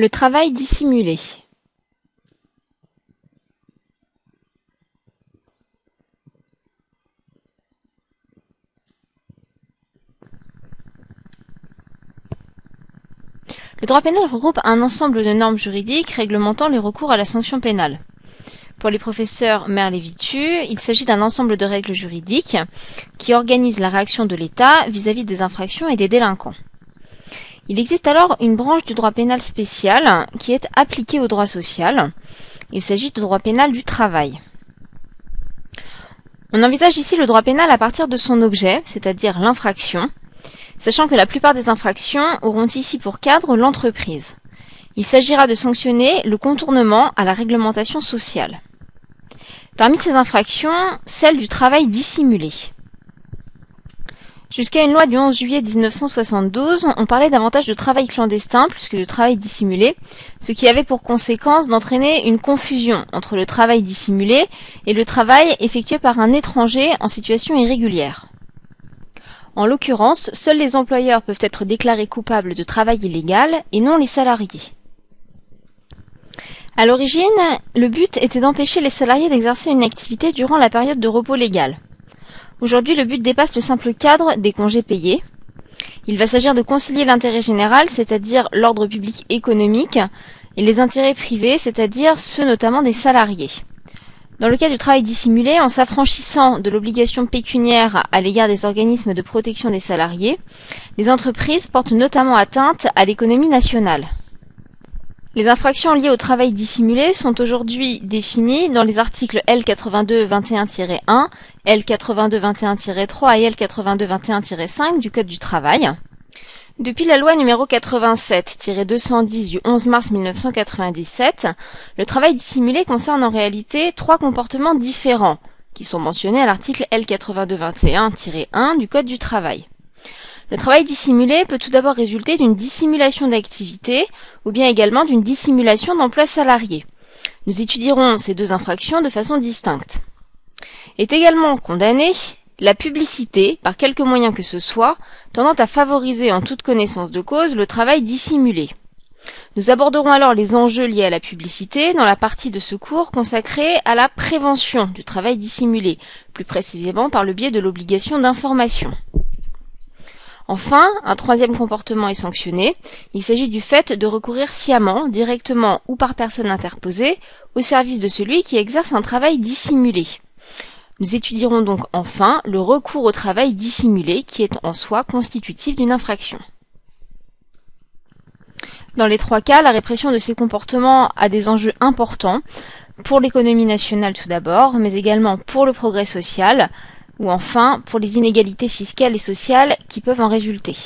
Le travail dissimulé. Le droit pénal regroupe un ensemble de normes juridiques réglementant les recours à la sanction pénale. Pour les professeurs Merlevitu, il s'agit d'un ensemble de règles juridiques qui organisent la réaction de l'État vis-à-vis des infractions et des délinquants. Il existe alors une branche du droit pénal spécial qui est appliquée au droit social. Il s'agit du droit pénal du travail. On envisage ici le droit pénal à partir de son objet, c'est-à-dire l'infraction, sachant que la plupart des infractions auront ici pour cadre l'entreprise. Il s'agira de sanctionner le contournement à la réglementation sociale. Parmi ces infractions, celle du travail dissimulé. Jusqu'à une loi du 11 juillet 1972, on parlait davantage de travail clandestin plus que de travail dissimulé, ce qui avait pour conséquence d'entraîner une confusion entre le travail dissimulé et le travail effectué par un étranger en situation irrégulière. En l'occurrence, seuls les employeurs peuvent être déclarés coupables de travail illégal et non les salariés. À l'origine, le but était d'empêcher les salariés d'exercer une activité durant la période de repos légal. Aujourd'hui, le but dépasse le simple cadre des congés payés. Il va s'agir de concilier l'intérêt général, c'est-à-dire l'ordre public économique, et les intérêts privés, c'est-à-dire ceux notamment des salariés. Dans le cas du travail dissimulé, en s'affranchissant de l'obligation pécuniaire à l'égard des organismes de protection des salariés, les entreprises portent notamment atteinte à l'économie nationale. Les infractions liées au travail dissimulé sont aujourd'hui définies dans les articles L8221-1, L8221-3 et L8221-5 du Code du travail. Depuis la loi numéro 87-210 du 11 mars 1997, le travail dissimulé concerne en réalité trois comportements différents qui sont mentionnés à l'article L8221-1 du Code du travail. Le travail dissimulé peut tout d'abord résulter d'une dissimulation d'activité ou bien également d'une dissimulation d'emploi salarié. Nous étudierons ces deux infractions de façon distincte. Est également condamnée la publicité, par quelque moyen que ce soit, tendant à favoriser en toute connaissance de cause le travail dissimulé. Nous aborderons alors les enjeux liés à la publicité dans la partie de ce cours consacrée à la prévention du travail dissimulé, plus précisément par le biais de l'obligation d'information. Enfin, un troisième comportement est sanctionné. Il s'agit du fait de recourir sciemment, directement ou par personne interposée, au service de celui qui exerce un travail dissimulé. Nous étudierons donc enfin le recours au travail dissimulé qui est en soi constitutif d'une infraction. Dans les trois cas, la répression de ces comportements a des enjeux importants pour l'économie nationale tout d'abord, mais également pour le progrès social, ou enfin pour les inégalités fiscales et sociales qui peuvent en résulter.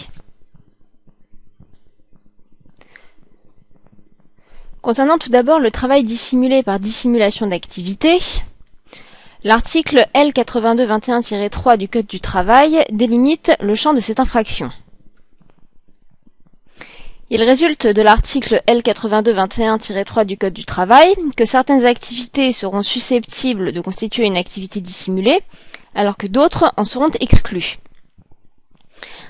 Concernant tout d'abord le travail dissimulé par dissimulation d'activité, l'article L8221-3 du Code du travail délimite le champ de cette infraction. Il résulte de l'article L8221-3 du Code du travail que certaines activités seront susceptibles de constituer une activité dissimulée alors que d'autres en seront exclus.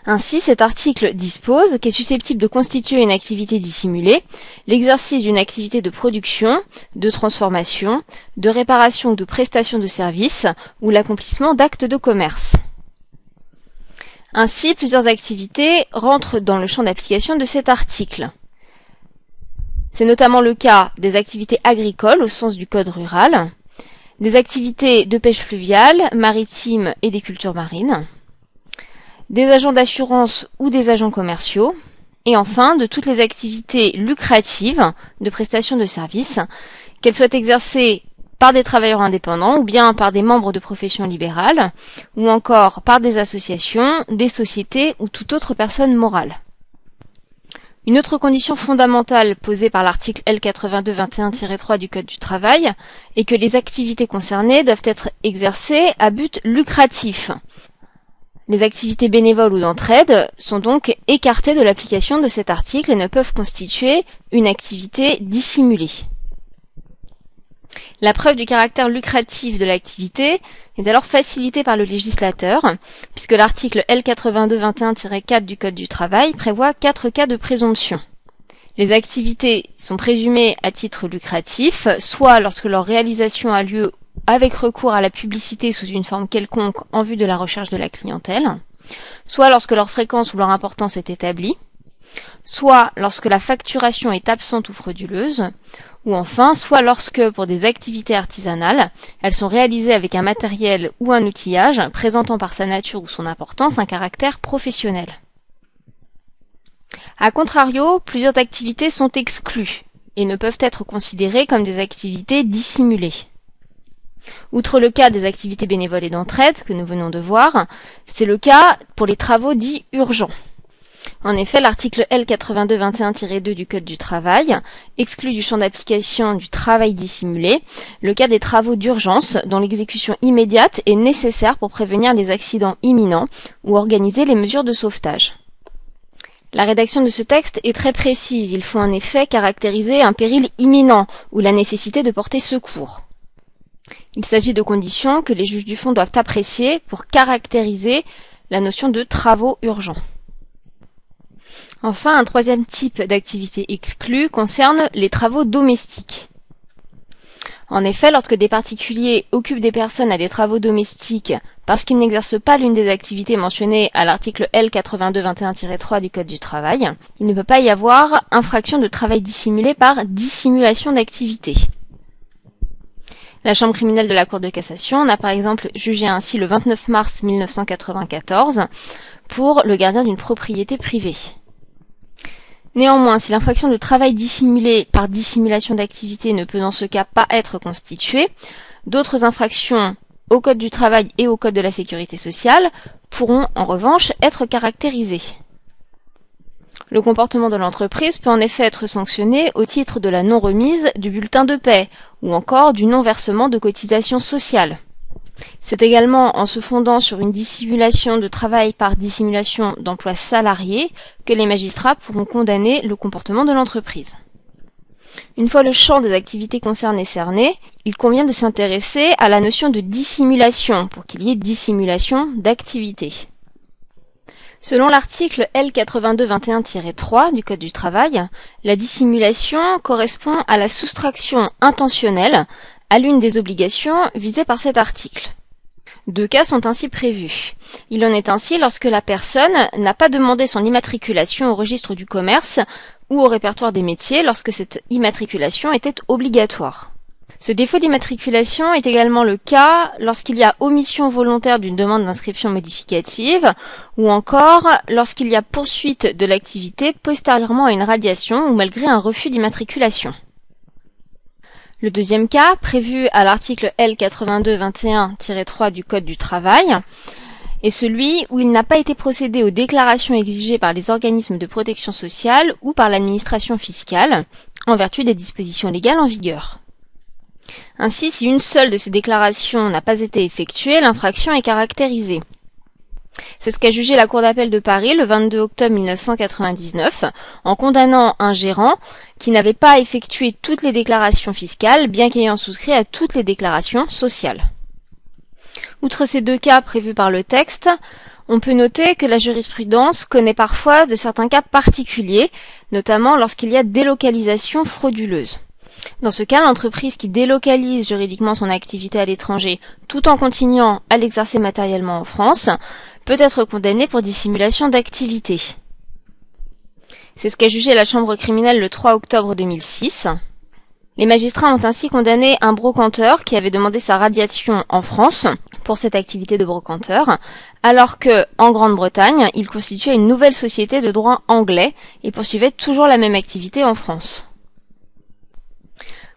Ainsi, cet article dispose qu'est susceptible de constituer une activité dissimulée l'exercice d'une activité de production, de transformation, de réparation ou de prestation de services ou l'accomplissement d'actes de commerce. Ainsi, plusieurs activités rentrent dans le champ d'application de cet article. C'est notamment le cas des activités agricoles au sens du code rural, des activités de pêche fluviale, maritime et des cultures marines, des agents d'assurance ou des agents commerciaux, et enfin de toutes les activités lucratives de prestation de services, qu'elles soient exercées par des travailleurs indépendants ou bien par des membres de professions libérales, ou encore par des associations, des sociétés ou toute autre personne morale. Une autre condition fondamentale posée par l'article L8221-3 du Code du travail est que les activités concernées doivent être exercées à but lucratif. Les activités bénévoles ou d'entraide sont donc écartées de l'application de cet article et ne peuvent constituer une activité dissimulée. La preuve du caractère lucratif de l'activité est alors facilitée par le législateur, puisque l'article L8221-4 du Code du travail prévoit quatre cas de présomption. Les activités sont présumées à titre lucratif, soit lorsque leur réalisation a lieu avec recours à la publicité sous une forme quelconque en vue de la recherche de la clientèle, soit lorsque leur fréquence ou leur importance est établie, soit lorsque la facturation est absente ou frauduleuse, ou enfin soit lorsque, pour des activités artisanales, elles sont réalisées avec un matériel ou un outillage présentant par sa nature ou son importance un caractère professionnel. A contrario, plusieurs activités sont exclues et ne peuvent être considérées comme des activités dissimulées. Outre le cas des activités bénévoles et d'entraide que nous venons de voir, c'est le cas pour les travaux dits urgents. En effet, l'article L8221-2 du Code du travail exclut du champ d'application du travail dissimulé le cas des travaux d'urgence dont l'exécution immédiate est nécessaire pour prévenir les accidents imminents ou organiser les mesures de sauvetage. La rédaction de ce texte est très précise. Il faut en effet caractériser un péril imminent ou la nécessité de porter secours. Il s'agit de conditions que les juges du fond doivent apprécier pour caractériser la notion de travaux urgents. Enfin, un troisième type d'activité exclue concerne les travaux domestiques. En effet, lorsque des particuliers occupent des personnes à des travaux domestiques parce qu'ils n'exercent pas l'une des activités mentionnées à l'article L8221-3 du Code du travail, il ne peut pas y avoir infraction de travail dissimulé par dissimulation d'activité. La Chambre criminelle de la Cour de cassation a par exemple jugé ainsi le 29 mars 1994 pour le gardien d'une propriété privée. Néanmoins, si l'infraction de travail dissimulé par dissimulation d'activité ne peut dans ce cas pas être constituée, d'autres infractions au Code du travail et au Code de la sécurité sociale pourront en revanche être caractérisées. Le comportement de l'entreprise peut en effet être sanctionné au titre de la non-remise du bulletin de paie ou encore du non-versement de cotisations sociales. C'est également en se fondant sur une dissimulation de travail par dissimulation d'emploi salarié que les magistrats pourront condamner le comportement de l'entreprise. Une fois le champ des activités concernées cerné, il convient de s'intéresser à la notion de dissimulation pour qu'il y ait dissimulation d'activité. Selon l'article L8221-3 du Code du travail, la dissimulation correspond à la soustraction intentionnelle à l'une des obligations visées par cet article. Deux cas sont ainsi prévus. Il en est ainsi lorsque la personne n'a pas demandé son immatriculation au registre du commerce ou au répertoire des métiers lorsque cette immatriculation était obligatoire. Ce défaut d'immatriculation est également le cas lorsqu'il y a omission volontaire d'une demande d'inscription modificative ou encore lorsqu'il y a poursuite de l'activité postérieurement à une radiation ou malgré un refus d'immatriculation. Le deuxième cas, prévu à l'article L8221-3 du Code du travail, est celui où il n'a pas été procédé aux déclarations exigées par les organismes de protection sociale ou par l'administration fiscale, en vertu des dispositions légales en vigueur. Ainsi, si une seule de ces déclarations n'a pas été effectuée, l'infraction est caractérisée. C'est ce qu'a jugé la Cour d'appel de Paris le 22 octobre 1999 en condamnant un gérant qui n'avait pas effectué toutes les déclarations fiscales bien qu'ayant souscrit à toutes les déclarations sociales. Outre ces deux cas prévus par le texte, on peut noter que la jurisprudence connaît parfois de certains cas particuliers, notamment lorsqu'il y a délocalisation frauduleuse. Dans ce cas, l'entreprise qui délocalise juridiquement son activité à l'étranger tout en continuant à l'exercer matériellement en France peut être condamnée pour dissimulation d'activité. C'est ce qu'a jugé la Chambre criminelle le 3 octobre 2006. Les magistrats ont ainsi condamné un brocanteur qui avait demandé sa radiation en France pour cette activité de brocanteur, alors que, en Grande-Bretagne, il constituait une nouvelle société de droit anglais et poursuivait toujours la même activité en France.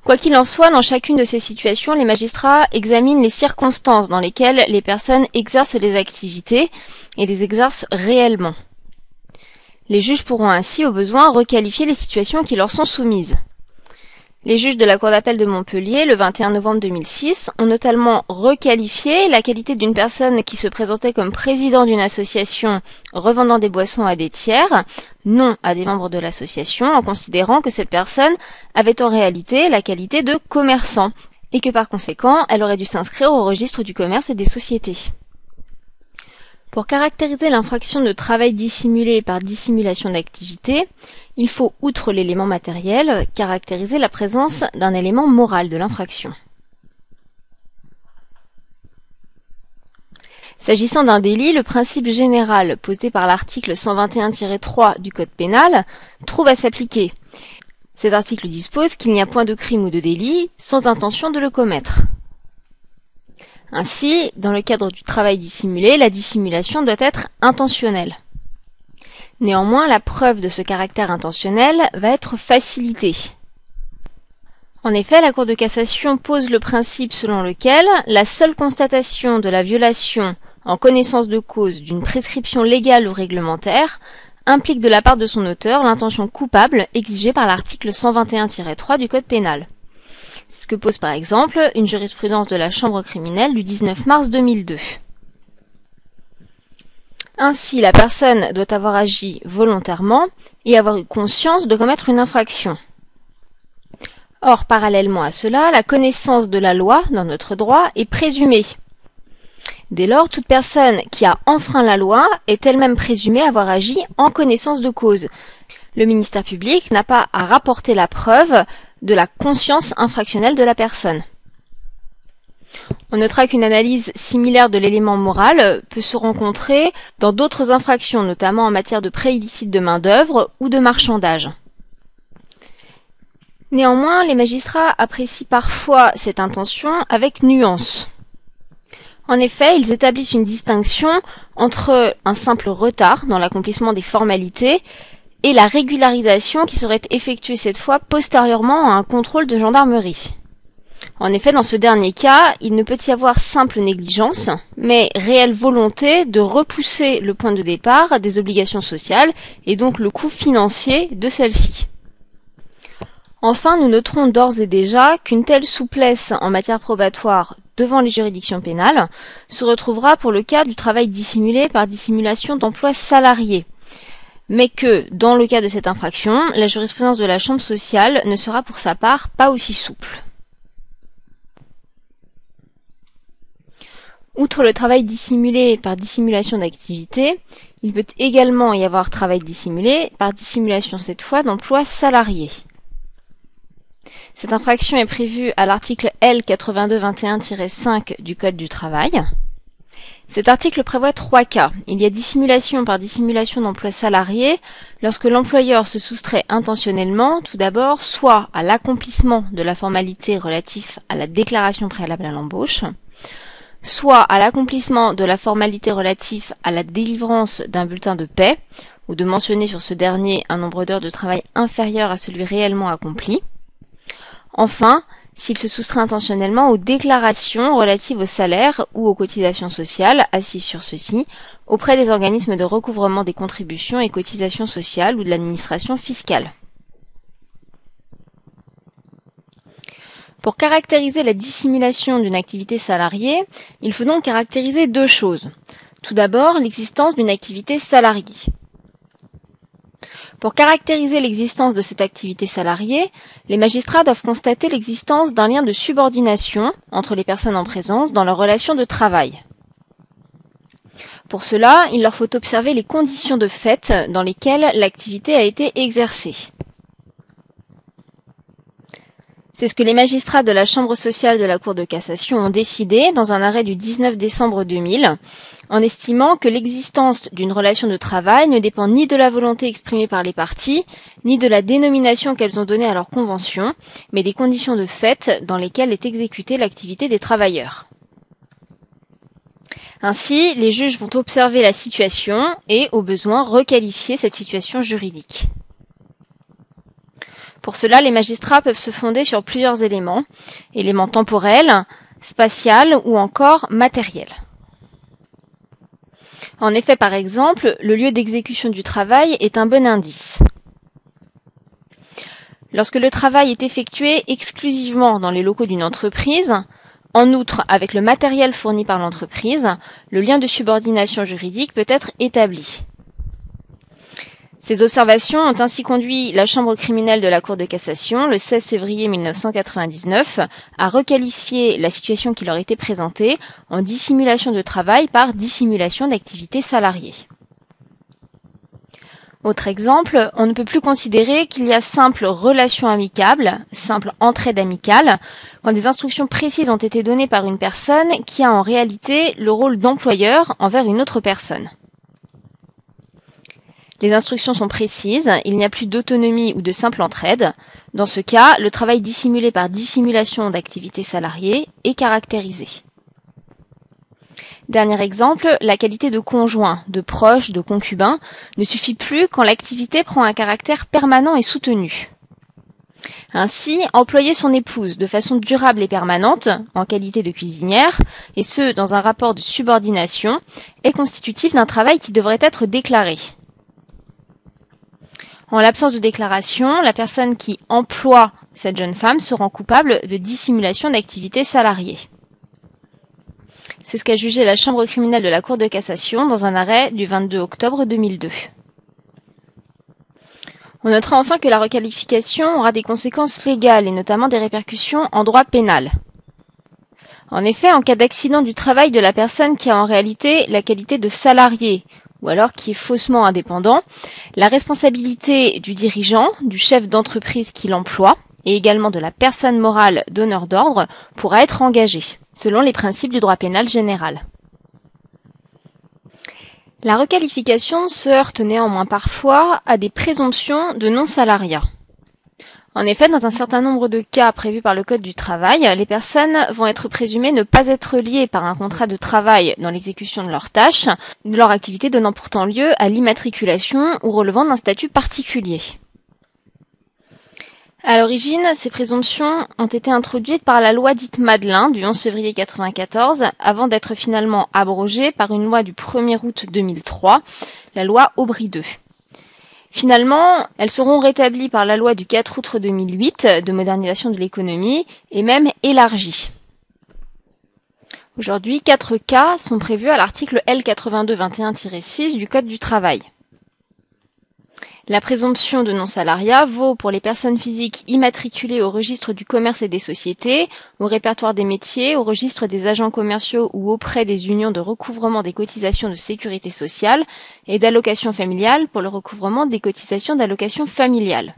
Quoi qu'il en soit, dans chacune de ces situations, les magistrats examinent les circonstances dans lesquelles les personnes exercent les activités et les exercent réellement. Les juges pourront ainsi, au besoin, requalifier les situations qui leur sont soumises. Les juges de la Cour d'appel de Montpellier, le 21 novembre 2006, ont notamment requalifié la qualité d'une personne qui se présentait comme président d'une association revendant des boissons à des tiers, non à des membres de l'association, en considérant que cette personne avait en réalité la qualité de commerçant, et que par conséquent, elle aurait dû s'inscrire au registre du commerce et des sociétés. Pour caractériser l'infraction de travail dissimulé par dissimulation d'activité, il faut, outre l'élément matériel, caractériser la présence d'un élément moral de l'infraction. S'agissant d'un délit, le principe général posé par l'article 121-3 du Code pénal trouve à s'appliquer. Cet article dispose qu'il n'y a point de crime ou de délit sans intention de le commettre. Ainsi, dans le cadre du travail dissimulé, la dissimulation doit être intentionnelle. Néanmoins, la preuve de ce caractère intentionnel va être facilitée. En effet, la Cour de cassation pose le principe selon lequel la seule constatation de la violation en connaissance de cause d'une prescription légale ou réglementaire implique de la part de son auteur l'intention coupable exigée par l'article 121-3 du Code pénal. C'est ce que pose par exemple une jurisprudence de la Chambre criminelle du 19 mars 2002. Ainsi, la personne doit avoir agi volontairement et avoir eu conscience de commettre une infraction. Or, parallèlement à cela, la connaissance de la loi dans notre droit est présumée. Dès lors, toute personne qui a enfreint la loi est elle-même présumée avoir agi en connaissance de cause. Le ministère public n'a pas à rapporter la preuve de la conscience infractionnelle de la personne. On notera qu'une analyse similaire de l'élément moral peut se rencontrer dans d'autres infractions, notamment en matière de prêt illicite de main-d'œuvre ou de marchandage. Néanmoins, les magistrats apprécient parfois cette intention avec nuance. En effet, ils établissent une distinction entre un simple retard dans l'accomplissement des formalités et la régularisation qui serait effectuée cette fois postérieurement à un contrôle de gendarmerie. En effet, dans ce dernier cas, il ne peut y avoir simple négligence, mais réelle volonté de repousser le point de départ des obligations sociales et donc le coût financier de celles-ci. Enfin, nous noterons d'ores et déjà qu'une telle souplesse en matière probatoire devant les juridictions pénales se retrouvera pour le cas du travail dissimulé par dissimulation d'emploi salarié, mais que, dans le cas de cette infraction, la jurisprudence de la Chambre sociale ne sera pour sa part pas aussi souple. Outre le travail dissimulé par dissimulation d'activité, il peut également y avoir travail dissimulé par dissimulation cette fois d'emploi salarié. Cette infraction est prévue à l'article L8221-5 du Code du travail. Cet article prévoit trois cas. Il y a dissimulation par dissimulation d'emploi salarié lorsque l'employeur se soustrait intentionnellement, tout d'abord, soit à l'accomplissement de la formalité relative à la déclaration préalable à l'embauche, soit à l'accomplissement de la formalité relative à la délivrance d'un bulletin de paix, ou de mentionner sur ce dernier un nombre d'heures de travail inférieur à celui réellement accompli, Enfin, s'il se soustrait intentionnellement aux déclarations relatives au salaire ou aux cotisations sociales assises sur ceci auprès des organismes de recouvrement des contributions et cotisations sociales ou de l'administration fiscale. Pour caractériser la dissimulation d'une activité salariée, il faut donc caractériser deux choses. Tout d'abord, l'existence d'une activité salariée. Pour caractériser l'existence de cette activité salariée, les magistrats doivent constater l'existence d'un lien de subordination entre les personnes en présence dans leur relation de travail. Pour cela, il leur faut observer les conditions de fait dans lesquelles l'activité a été exercée. C'est ce que les magistrats de la Chambre sociale de la Cour de cassation ont décidé dans un arrêt du 19 décembre 2000 en estimant que l'existence d'une relation de travail ne dépend ni de la volonté exprimée par les parties, ni de la dénomination qu'elles ont donnée à leur convention, mais des conditions de fait dans lesquelles est exécutée l'activité des travailleurs. Ainsi, les juges vont observer la situation et, au besoin, requalifier cette situation juridique. Pour cela, les magistrats peuvent se fonder sur plusieurs éléments, éléments temporels, spatial ou encore matériels. En effet, par exemple, le lieu d'exécution du travail est un bon indice. Lorsque le travail est effectué exclusivement dans les locaux d'une entreprise, en outre avec le matériel fourni par l'entreprise, le lien de subordination juridique peut être établi. Ces observations ont ainsi conduit la Chambre criminelle de la Cour de cassation, le 16 février 1999, à requalifier la situation qui leur était présentée en dissimulation de travail par dissimulation d'activité salariée. Autre exemple, on ne peut plus considérer qu'il y a simple relation amicable, simple entraide amicale, quand des instructions précises ont été données par une personne qui a en réalité le rôle d'employeur envers une autre personne. Les instructions sont précises, il n'y a plus d'autonomie ou de simple entraide. Dans ce cas, le travail dissimulé par dissimulation d'activité salariée est caractérisé. Dernier exemple, la qualité de conjoint, de proche, de concubin ne suffit plus quand l'activité prend un caractère permanent et soutenu. Ainsi, employer son épouse de façon durable et permanente, en qualité de cuisinière, et ce, dans un rapport de subordination, est constitutif d'un travail qui devrait être déclaré. En l'absence de déclaration, la personne qui emploie cette jeune femme se rend coupable de dissimulation d'activité salariée. C'est ce qu'a jugé la Chambre criminelle de la Cour de cassation dans un arrêt du 22 octobre 2002. On notera enfin que la requalification aura des conséquences légales et notamment des répercussions en droit pénal. En effet, en cas d'accident du travail de la personne qui a en réalité la qualité de salarié ou alors qui est faussement indépendant, la responsabilité du dirigeant, du chef d'entreprise qui l'emploie, et également de la personne morale donneur d'ordre pourra être engagée, selon les principes du droit pénal général. La requalification se heurte néanmoins parfois à des présomptions de non-salariat. En effet, dans un certain nombre de cas prévus par le Code du travail, les personnes vont être présumées ne pas être liées par un contrat de travail dans l'exécution de leurs tâches, de leur activité donnant pourtant lieu à l'immatriculation ou relevant d'un statut particulier. À l'origine, ces présomptions ont été introduites par la loi dite Madelin du 11 février 1994, avant d'être finalement abrogées par une loi du 1er août 2003, la loi Aubry II. Finalement, elles seront rétablies par la loi du 4 août 2008 de modernisation de l'économie et même élargies. Aujourd'hui, quatre cas sont prévus à l'article L8221-6 du Code du travail. La présomption de non-salariat vaut pour les personnes physiques immatriculées au registre du commerce et des sociétés, au répertoire des métiers, au registre des agents commerciaux ou auprès des unions de recouvrement des cotisations de sécurité sociale et d'allocation familiale pour le recouvrement des cotisations d'allocation familiale.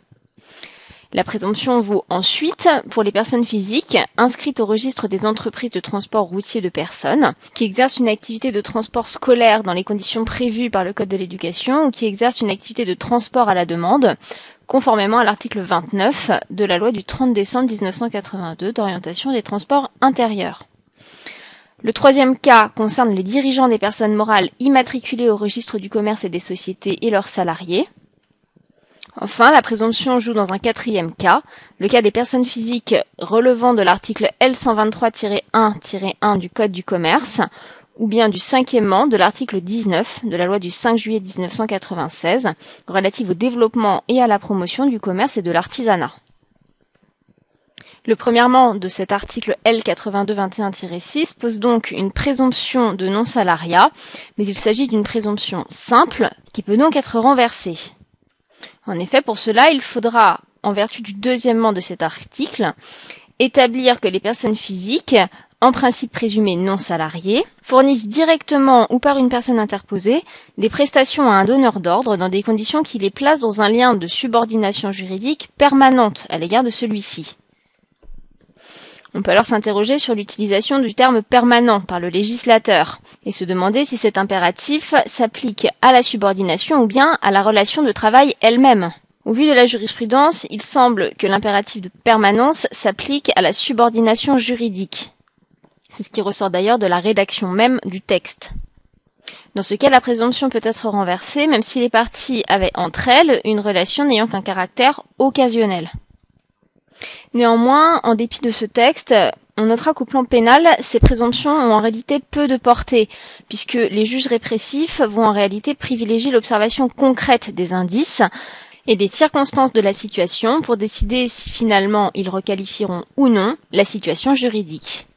La présomption vaut ensuite pour les personnes physiques inscrites au registre des entreprises de transport routier de personnes, qui exercent une activité de transport scolaire dans les conditions prévues par le Code de l'éducation ou qui exercent une activité de transport à la demande, conformément à l'article 29 de la loi du 30 décembre 1982 d'orientation des transports intérieurs. Le troisième cas concerne les dirigeants des personnes morales immatriculées au registre du commerce et des sociétés et leurs salariés. Enfin, la présomption joue dans un quatrième cas, le cas des personnes physiques relevant de l'article L123-1-1 du Code du commerce, ou bien du cinquièmement de l'article 19 de la loi du 5 juillet 1996 relative au développement et à la promotion du commerce et de l'artisanat. Le premièrement de cet article L8221-6 pose donc une présomption de non-salariat, mais il s'agit d'une présomption simple qui peut donc être renversée. En effet, pour cela, il faudra, en vertu du deuxièmement de cet article, établir que les personnes physiques, en principe présumées non salariées, fournissent directement ou par une personne interposée des prestations à un donneur d'ordre dans des conditions qui les placent dans un lien de subordination juridique permanente à l'égard de celui-ci. On peut alors s'interroger sur l'utilisation du terme permanent par le législateur et se demander si cet impératif s'applique à la subordination ou bien à la relation de travail elle-même. Au vu de la jurisprudence, il semble que l'impératif de permanence s'applique à la subordination juridique. C'est ce qui ressort d'ailleurs de la rédaction même du texte. Dans ce cas, la présomption peut être renversée même si les parties avaient entre elles une relation n'ayant qu'un caractère occasionnel. Néanmoins, en dépit de ce texte, on notera qu'au plan pénal, ces présomptions ont en réalité peu de portée, puisque les juges répressifs vont en réalité privilégier l'observation concrète des indices et des circonstances de la situation pour décider si finalement ils requalifieront ou non la situation juridique.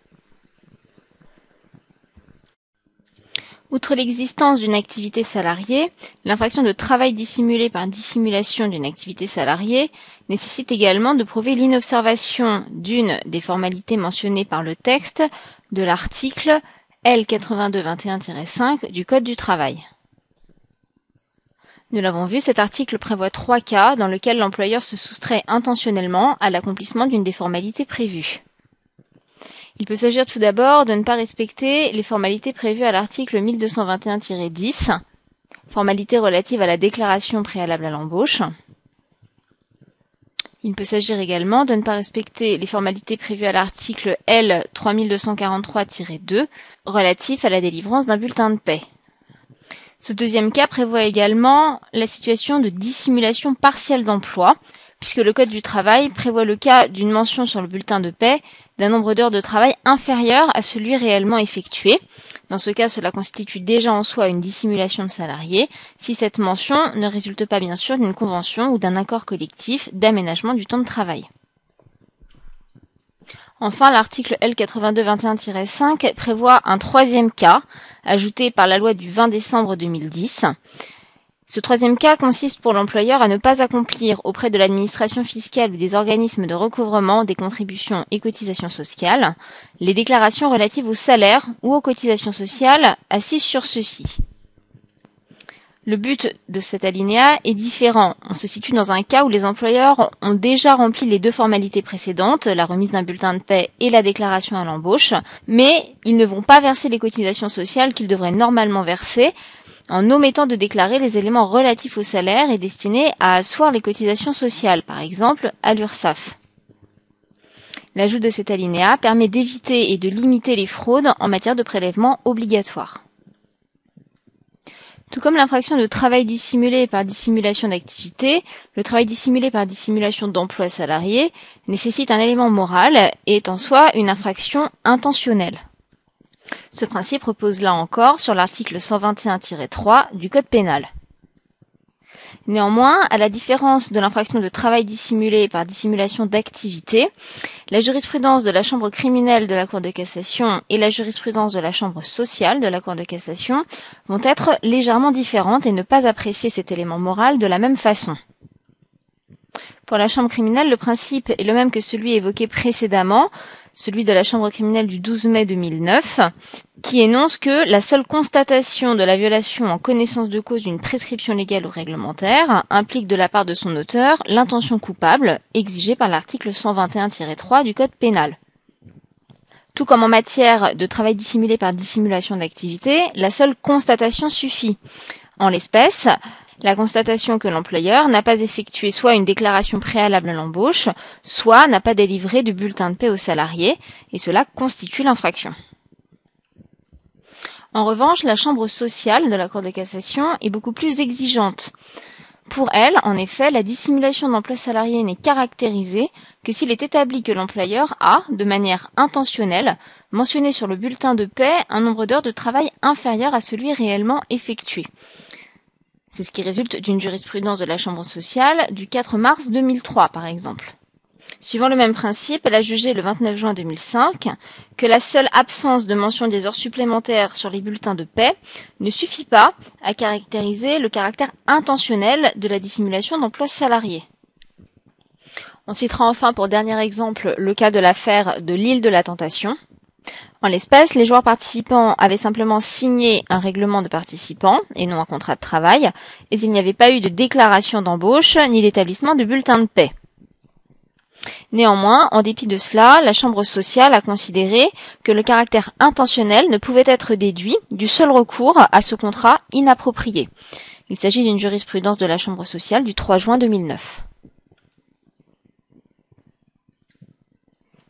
Outre l'existence d'une activité salariée, l'infraction de travail dissimulé par dissimulation d'une activité salariée nécessite également de prouver l'inobservation d'une des formalités mentionnées par le texte de l'article L8221-5 du Code du travail. Nous l'avons vu, cet article prévoit trois cas dans lesquels l'employeur se soustrait intentionnellement à l'accomplissement d'une des formalités prévues. Il peut s'agir tout d'abord de ne pas respecter les formalités prévues à l'article 1221-10, formalités relatives à la déclaration préalable à l'embauche. Il peut s'agir également de ne pas respecter les formalités prévues à l'article L 3243-2 relatif à la délivrance d'un bulletin de paix. Ce deuxième cas prévoit également la situation de dissimulation partielle d'emploi, puisque le Code du travail prévoit le cas d'une mention sur le bulletin de paix d'un nombre d'heures de travail inférieur à celui réellement effectué. Dans ce cas, cela constitue déjà en soi une dissimulation de salarié, si cette mention ne résulte pas bien sûr d'une convention ou d'un accord collectif d'aménagement du temps de travail. Enfin, l'article L8221-5 prévoit un troisième cas, ajouté par la loi du 20 décembre 2010, ce troisième cas consiste pour l'employeur à ne pas accomplir auprès de l'administration fiscale ou des organismes de recouvrement des contributions et cotisations sociales les déclarations relatives aux salaires ou aux cotisations sociales assises sur ceux-ci. Le but de cet alinéa est différent. On se situe dans un cas où les employeurs ont déjà rempli les deux formalités précédentes, la remise d'un bulletin de paie et la déclaration à l'embauche, mais ils ne vont pas verser les cotisations sociales qu'ils devraient normalement verser en omettant de déclarer les éléments relatifs au salaire et destinés à asseoir les cotisations sociales, par exemple à l'URSSAF. L'ajout de cet alinéa permet d'éviter et de limiter les fraudes en matière de prélèvement obligatoire. Tout comme l'infraction de travail dissimulé par dissimulation d'activité, le travail dissimulé par dissimulation d'emploi salarié nécessite un élément moral et est en soi une infraction intentionnelle. Ce principe repose là encore sur l'article 121-3 du Code pénal. Néanmoins, à la différence de l'infraction de travail dissimulé par dissimulation d'activité, la jurisprudence de la Chambre criminelle de la Cour de cassation et la jurisprudence de la Chambre sociale de la Cour de cassation vont être légèrement différentes et ne pas apprécier cet élément moral de la même façon. Pour la Chambre criminelle, le principe est le même que celui évoqué précédemment, celui de la Chambre criminelle du 12 mai 2009, qui énonce que la seule constatation de la violation en connaissance de cause d'une prescription légale ou réglementaire implique de la part de son auteur l'intention coupable exigée par l'article 121-3 du Code pénal. Tout comme en matière de travail dissimulé par dissimulation d'activité, la seule constatation suffit. En l'espèce, la constatation que l'employeur n'a pas effectué soit une déclaration préalable à l'embauche, soit n'a pas délivré de bulletin de paix aux salariés, et cela constitue l'infraction. En revanche, la chambre sociale de la Cour de cassation est beaucoup plus exigeante. Pour elle, en effet, la dissimulation d'emploi salarié n'est caractérisée que s'il est établi que l'employeur a, de manière intentionnelle, mentionné sur le bulletin de paix un nombre d'heures de travail inférieur à celui réellement effectué. C'est ce qui résulte d'une jurisprudence de la Chambre sociale du 4 mars 2003, par exemple. Suivant le même principe, elle a jugé le 29 juin 2005 que la seule absence de mention des heures supplémentaires sur les bulletins de paix ne suffit pas à caractériser le caractère intentionnel de la dissimulation d'emploi salarié. On citera enfin pour dernier exemple le cas de l'affaire de l'île de la Tentation, en l'espèce, les joueurs participants avaient simplement signé un règlement de participants et non un contrat de travail, et il n'y avait pas eu de déclaration d'embauche ni d'établissement de bulletin de paix. Néanmoins, en dépit de cela, la Chambre sociale a considéré que le caractère intentionnel ne pouvait être déduit du seul recours à ce contrat inapproprié. Il s'agit d'une jurisprudence de la Chambre sociale du 3 juin 2009.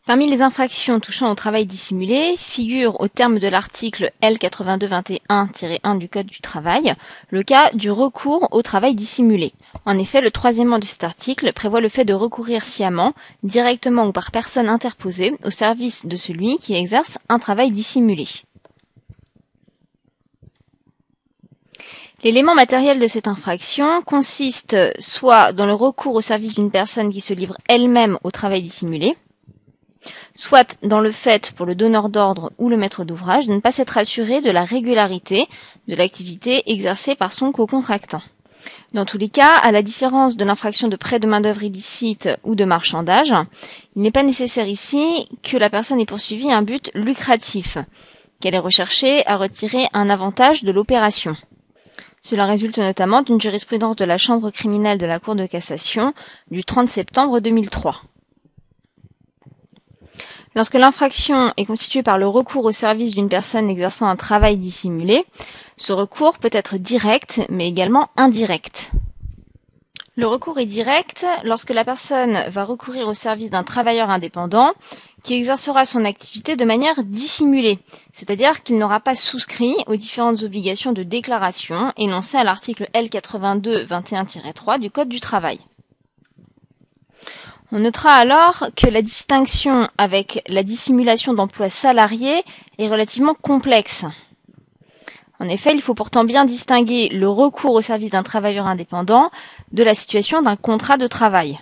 Parmi les infractions touchant au travail dissimulé figure au terme de l'article L8221-1 du Code du travail le cas du recours au travail dissimulé. En effet, le troisième de cet article prévoit le fait de recourir sciemment, directement ou par personne interposée, au service de celui qui exerce un travail dissimulé. L'élément matériel de cette infraction consiste soit dans le recours au service d'une personne qui se livre elle-même au travail dissimulé, soit dans le fait pour le donneur d'ordre ou le maître d'ouvrage de ne pas s'être assuré de la régularité de l'activité exercée par son co-contractant. Dans tous les cas, à la différence de l'infraction de prêt de main-d'œuvre illicite ou de marchandage, il n'est pas nécessaire ici que la personne ait poursuivi un but lucratif, qu'elle ait recherché à retirer un avantage de l'opération. Cela résulte notamment d'une jurisprudence de la Chambre criminelle de la Cour de cassation du 30 septembre 2003. Lorsque l'infraction est constituée par le recours au service d'une personne exerçant un travail dissimulé, ce recours peut être direct mais également indirect. Le recours est direct lorsque la personne va recourir au service d'un travailleur indépendant qui exercera son activité de manière dissimulée, c'est-à-dire qu'il n'aura pas souscrit aux différentes obligations de déclaration énoncées à l'article L82-21-3 du Code du travail. On notera alors que la distinction avec la dissimulation d'emploi salarié est relativement complexe. En effet, il faut pourtant bien distinguer le recours au service d'un travailleur indépendant de la situation d'un contrat de travail.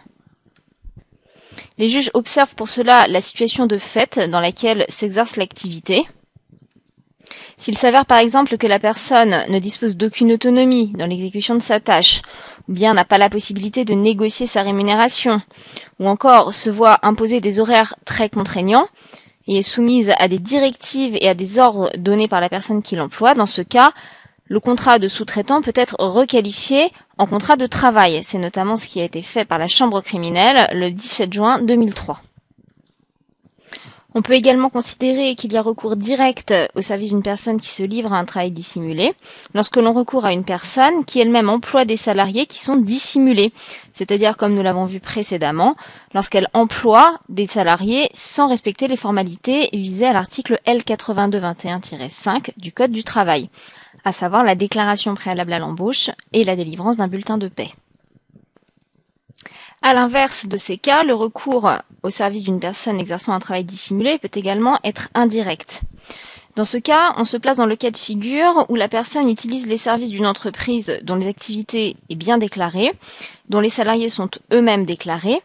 Les juges observent pour cela la situation de fait dans laquelle s'exerce l'activité. S'il s'avère par exemple que la personne ne dispose d'aucune autonomie dans l'exécution de sa tâche, ou bien n'a pas la possibilité de négocier sa rémunération, ou encore se voit imposer des horaires très contraignants, et est soumise à des directives et à des ordres donnés par la personne qui l'emploie, dans ce cas, le contrat de sous-traitant peut être requalifié en contrat de travail. C'est notamment ce qui a été fait par la Chambre criminelle le 17 juin 2003. On peut également considérer qu'il y a recours direct au service d'une personne qui se livre à un travail dissimulé lorsque l'on recourt à une personne qui elle-même emploie des salariés qui sont dissimulés, c'est-à-dire comme nous l'avons vu précédemment, lorsqu'elle emploie des salariés sans respecter les formalités visées à l'article L8221-5 du Code du travail, à savoir la déclaration préalable à l'embauche et la délivrance d'un bulletin de paix. À l'inverse de ces cas, le recours au service d'une personne exerçant un travail dissimulé peut également être indirect. Dans ce cas, on se place dans le cas de figure où la personne utilise les services d'une entreprise dont les activités est bien déclarée, dont les salariés sont eux-mêmes déclarés,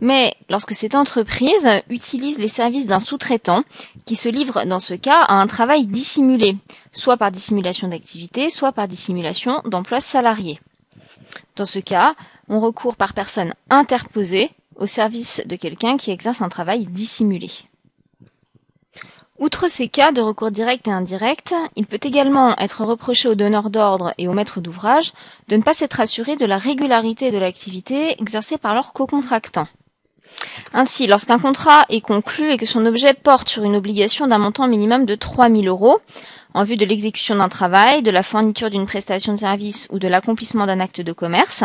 mais lorsque cette entreprise utilise les services d'un sous-traitant qui se livre dans ce cas à un travail dissimulé, soit par dissimulation d'activité, soit par dissimulation d'emploi salarié. Dans ce cas, on recourt par personne interposée au service de quelqu'un qui exerce un travail dissimulé. Outre ces cas de recours direct et indirect, il peut également être reproché aux donneurs d'ordre et aux maîtres d'ouvrage de ne pas s'être assurés de la régularité de l'activité exercée par leurs co-contractants. Ainsi, lorsqu'un contrat est conclu et que son objet porte sur une obligation d'un montant minimum de 3 000 euros, en vue de l'exécution d'un travail, de la fourniture d'une prestation de service ou de l'accomplissement d'un acte de commerce,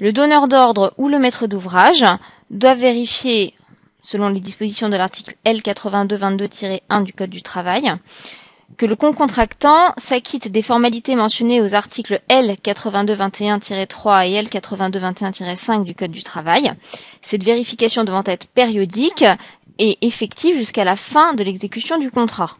le donneur d'ordre ou le maître d'ouvrage doivent vérifier, selon les dispositions de l'article L8222-1 du Code du travail, que le concontractant s'acquitte des formalités mentionnées aux articles L8221-3 et L8221-5 du Code du travail. Cette vérification devant être périodique et effective jusqu'à la fin de l'exécution du contrat.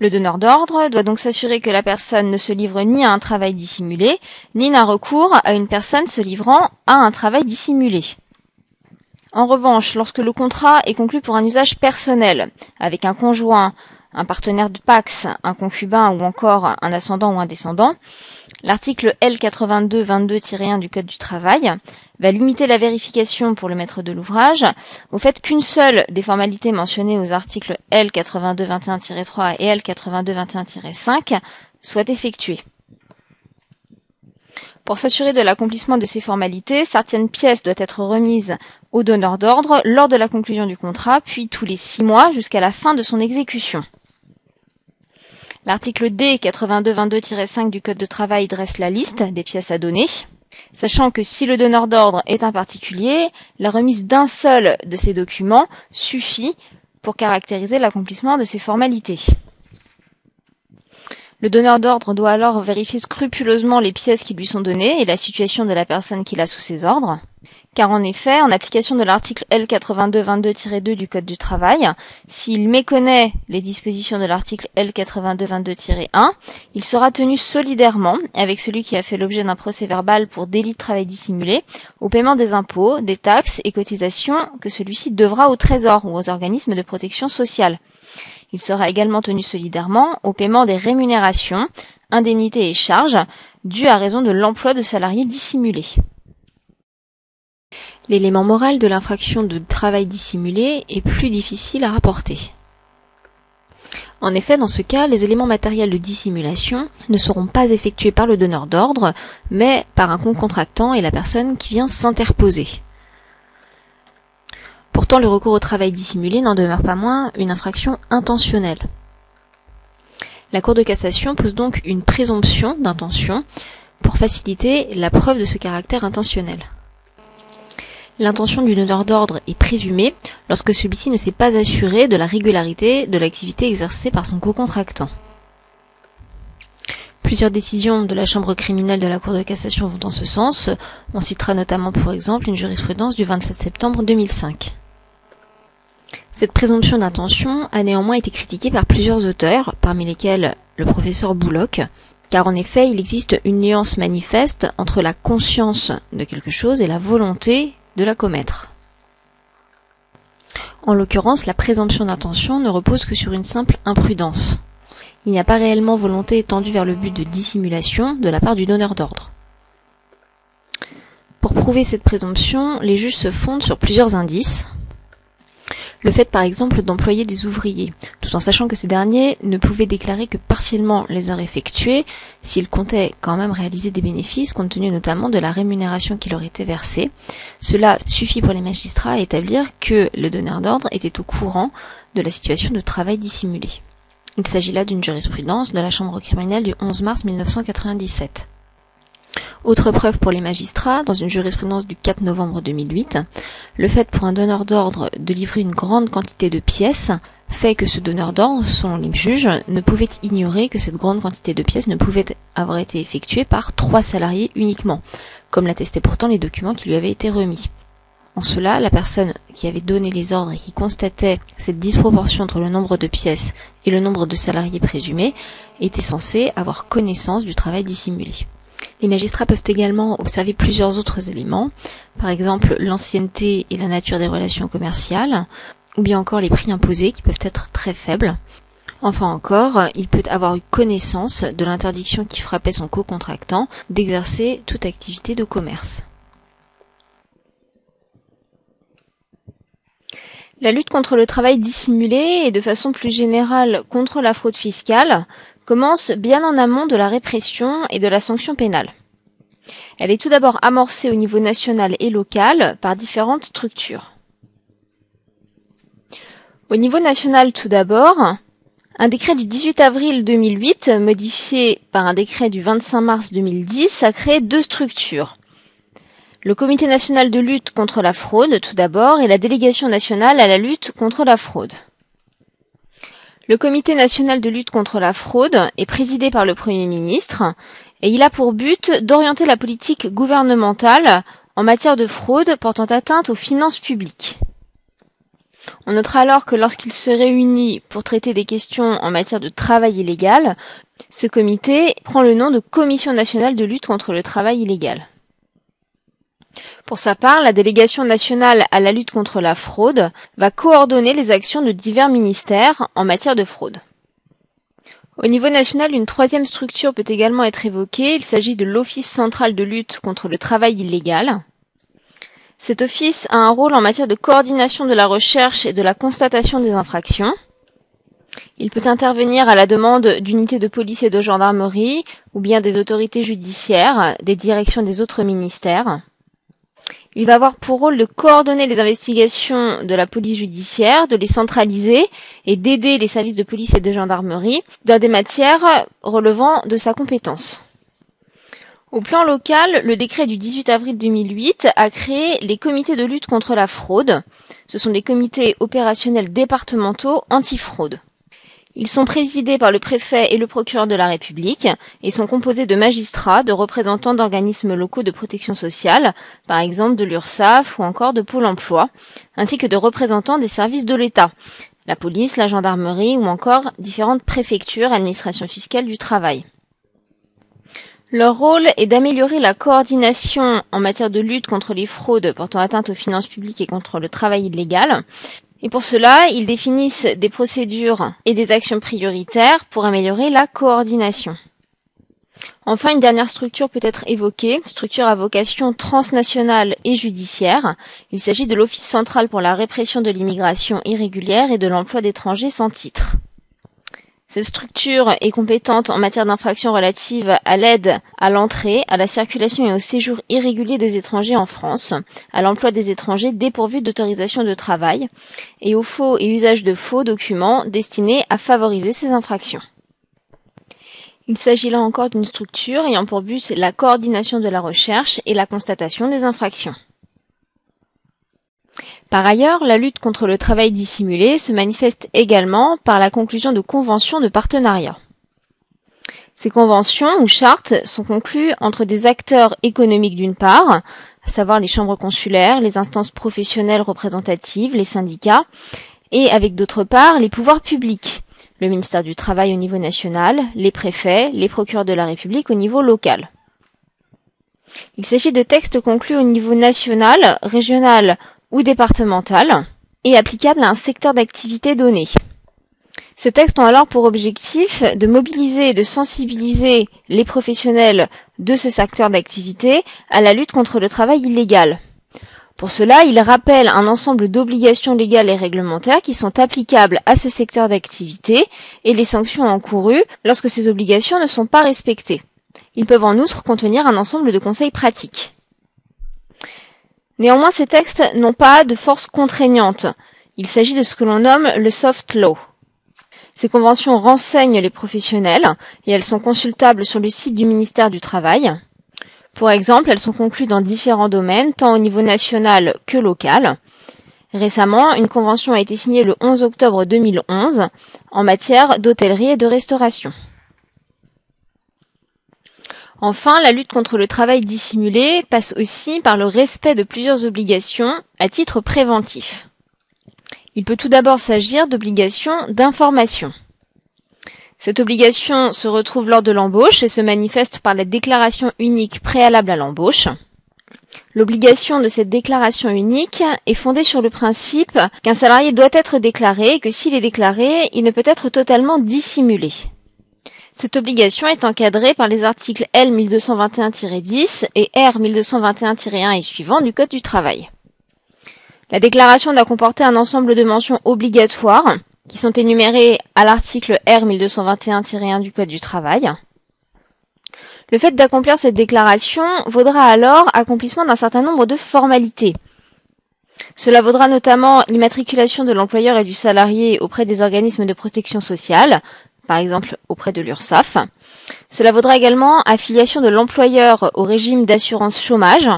Le donneur d'ordre doit donc s'assurer que la personne ne se livre ni à un travail dissimulé, ni n'a recours à une personne se livrant à un travail dissimulé. En revanche, lorsque le contrat est conclu pour un usage personnel, avec un conjoint, un partenaire de Pax, un concubin ou encore un ascendant ou un descendant, l'article L8222-1 du Code du travail va limiter la vérification pour le maître de l'ouvrage au fait qu'une seule des formalités mentionnées aux articles L8221-3 et L8221-5 soit effectuée. Pour s'assurer de l'accomplissement de ces formalités, certaines pièces doivent être remises au donneur d'ordre lors de la conclusion du contrat, puis tous les six mois jusqu'à la fin de son exécution. L'article D 8222-5 du Code de travail dresse la liste des pièces à donner sachant que si le donneur d'ordre est un particulier, la remise d'un seul de ces documents suffit pour caractériser l'accomplissement de ces formalités. Le donneur d'ordre doit alors vérifier scrupuleusement les pièces qui lui sont données et la situation de la personne qu'il a sous ses ordres. Car en effet, en application de l'article L8222-2 du Code du travail, s'il méconnaît les dispositions de l'article L8222-1, il sera tenu solidairement, avec celui qui a fait l'objet d'un procès verbal pour délit de travail dissimulé, au paiement des impôts, des taxes et cotisations que celui-ci devra au Trésor ou aux organismes de protection sociale. Il sera également tenu solidairement au paiement des rémunérations, indemnités et charges dues à raison de l'emploi de salariés dissimulés. L'élément moral de l'infraction de travail dissimulé est plus difficile à rapporter. En effet, dans ce cas, les éléments matériels de dissimulation ne seront pas effectués par le donneur d'ordre, mais par un contractant et la personne qui vient s'interposer. Pourtant, le recours au travail dissimulé n'en demeure pas moins une infraction intentionnelle. La Cour de cassation pose donc une présomption d'intention pour faciliter la preuve de ce caractère intentionnel. L'intention du donneur d'ordre est présumée lorsque celui-ci ne s'est pas assuré de la régularité de l'activité exercée par son co-contractant. Plusieurs décisions de la Chambre criminelle de la Cour de cassation vont dans ce sens. On citera notamment pour exemple une jurisprudence du 27 septembre 2005. Cette présomption d'intention a néanmoins été critiquée par plusieurs auteurs, parmi lesquels le professeur Bouloc, car en effet il existe une nuance manifeste entre la conscience de quelque chose et la volonté de la commettre. En l'occurrence, la présomption d'intention ne repose que sur une simple imprudence. Il n'y a pas réellement volonté étendue vers le but de dissimulation de la part du donneur d'ordre. Pour prouver cette présomption, les juges se fondent sur plusieurs indices, le fait par exemple d'employer des ouvriers, tout en sachant que ces derniers ne pouvaient déclarer que partiellement les heures effectuées, s'ils comptaient quand même réaliser des bénéfices, compte tenu notamment de la rémunération qui leur était versée. Cela suffit pour les magistrats à établir que le donneur d'ordre était au courant de la situation de travail dissimulé. Il s'agit là d'une jurisprudence de la Chambre criminelle du 11 mars 1997. Autre preuve pour les magistrats, dans une jurisprudence du 4 novembre 2008, le fait pour un donneur d'ordre de livrer une grande quantité de pièces fait que ce donneur d'ordre, selon les juges, ne pouvait ignorer que cette grande quantité de pièces ne pouvait avoir été effectuée par trois salariés uniquement, comme l'attestaient pourtant les documents qui lui avaient été remis. En cela, la personne qui avait donné les ordres et qui constatait cette disproportion entre le nombre de pièces et le nombre de salariés présumés était censée avoir connaissance du travail dissimulé. Les magistrats peuvent également observer plusieurs autres éléments, par exemple l'ancienneté et la nature des relations commerciales, ou bien encore les prix imposés qui peuvent être très faibles. Enfin encore, il peut avoir eu connaissance de l'interdiction qui frappait son co-contractant d'exercer toute activité de commerce. La lutte contre le travail dissimulé et de façon plus générale contre la fraude fiscale commence bien en amont de la répression et de la sanction pénale. Elle est tout d'abord amorcée au niveau national et local par différentes structures. Au niveau national tout d'abord, un décret du 18 avril 2008, modifié par un décret du 25 mars 2010, a créé deux structures. Le Comité national de lutte contre la fraude tout d'abord et la Délégation nationale à la lutte contre la fraude. Le Comité national de lutte contre la fraude est présidé par le Premier ministre et il a pour but d'orienter la politique gouvernementale en matière de fraude portant atteinte aux finances publiques. On notera alors que lorsqu'il se réunit pour traiter des questions en matière de travail illégal, ce comité prend le nom de Commission nationale de lutte contre le travail illégal. Pour sa part, la délégation nationale à la lutte contre la fraude va coordonner les actions de divers ministères en matière de fraude. Au niveau national, une troisième structure peut également être évoquée. Il s'agit de l'Office central de lutte contre le travail illégal. Cet office a un rôle en matière de coordination de la recherche et de la constatation des infractions. Il peut intervenir à la demande d'unités de police et de gendarmerie ou bien des autorités judiciaires, des directions des autres ministères. Il va avoir pour rôle de coordonner les investigations de la police judiciaire, de les centraliser et d'aider les services de police et de gendarmerie dans des matières relevant de sa compétence. Au plan local, le décret du 18 avril 2008 a créé les comités de lutte contre la fraude. Ce sont des comités opérationnels départementaux antifraude. Ils sont présidés par le préfet et le procureur de la République et sont composés de magistrats, de représentants d'organismes locaux de protection sociale, par exemple de l'URSSAF ou encore de Pôle emploi, ainsi que de représentants des services de l'État, la police, la gendarmerie ou encore différentes préfectures, administrations fiscales du travail. Leur rôle est d'améliorer la coordination en matière de lutte contre les fraudes portant atteinte aux finances publiques et contre le travail illégal, et pour cela, ils définissent des procédures et des actions prioritaires pour améliorer la coordination. Enfin, une dernière structure peut être évoquée, structure à vocation transnationale et judiciaire. Il s'agit de l'Office central pour la répression de l'immigration irrégulière et de l'emploi d'étrangers sans titre. Cette structure est compétente en matière d'infractions relatives à l'aide à l'entrée, à la circulation et au séjour irrégulier des étrangers en France, à l'emploi des étrangers dépourvus d'autorisation de travail et au faux et usage de faux documents destinés à favoriser ces infractions. Il s'agit là encore d'une structure ayant pour but la coordination de la recherche et la constatation des infractions. Par ailleurs, la lutte contre le travail dissimulé se manifeste également par la conclusion de conventions de partenariat. Ces conventions ou chartes sont conclues entre des acteurs économiques d'une part, à savoir les chambres consulaires, les instances professionnelles représentatives, les syndicats, et avec d'autre part les pouvoirs publics, le ministère du Travail au niveau national, les préfets, les procureurs de la République au niveau local. Il s'agit de textes conclus au niveau national, régional ou départementale et applicable à un secteur d'activité donné. Ces textes ont alors pour objectif de mobiliser et de sensibiliser les professionnels de ce secteur d'activité à la lutte contre le travail illégal. Pour cela, ils rappellent un ensemble d'obligations légales et réglementaires qui sont applicables à ce secteur d'activité et les sanctions encourues lorsque ces obligations ne sont pas respectées. Ils peuvent en outre contenir un ensemble de conseils pratiques. Néanmoins, ces textes n'ont pas de force contraignante. Il s'agit de ce que l'on nomme le soft law. Ces conventions renseignent les professionnels et elles sont consultables sur le site du ministère du Travail. Pour exemple, elles sont conclues dans différents domaines, tant au niveau national que local. Récemment, une convention a été signée le 11 octobre 2011 en matière d'hôtellerie et de restauration. Enfin, la lutte contre le travail dissimulé passe aussi par le respect de plusieurs obligations à titre préventif. Il peut tout d'abord s'agir d'obligations d'information. Cette obligation se retrouve lors de l'embauche et se manifeste par la déclaration unique préalable à l'embauche. L'obligation de cette déclaration unique est fondée sur le principe qu'un salarié doit être déclaré et que s'il est déclaré, il ne peut être totalement dissimulé. Cette obligation est encadrée par les articles L 1221-10 et R 1221-1 et suivants du Code du travail. La déclaration doit comporter un ensemble de mentions obligatoires qui sont énumérées à l'article R 1221-1 du Code du travail. Le fait d'accomplir cette déclaration vaudra alors accomplissement d'un certain nombre de formalités. Cela vaudra notamment l'immatriculation de l'employeur et du salarié auprès des organismes de protection sociale, par exemple auprès de l'URSSAF. Cela vaudra également affiliation de l'employeur au régime d'assurance chômage,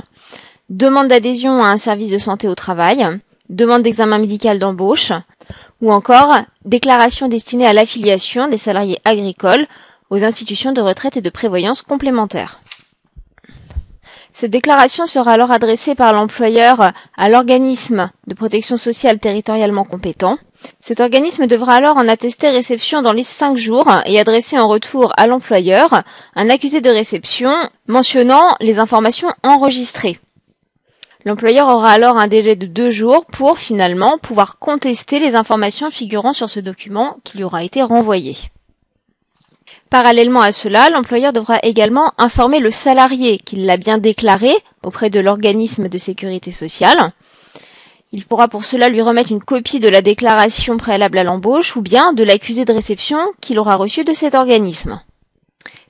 demande d'adhésion à un service de santé au travail, demande d'examen médical d'embauche, ou encore déclaration destinée à l'affiliation des salariés agricoles aux institutions de retraite et de prévoyance complémentaires. Cette déclaration sera alors adressée par l'employeur à l'organisme de protection sociale territorialement compétent, cet organisme devra alors en attester réception dans les cinq jours et adresser en retour à l'employeur un accusé de réception mentionnant les informations enregistrées. L'employeur aura alors un délai de deux jours pour finalement pouvoir contester les informations figurant sur ce document qui lui aura été renvoyé. Parallèlement à cela, l'employeur devra également informer le salarié qu'il l'a bien déclaré auprès de l'organisme de sécurité sociale il pourra pour cela lui remettre une copie de la déclaration préalable à l'embauche ou bien de l'accusé de réception qu'il aura reçu de cet organisme.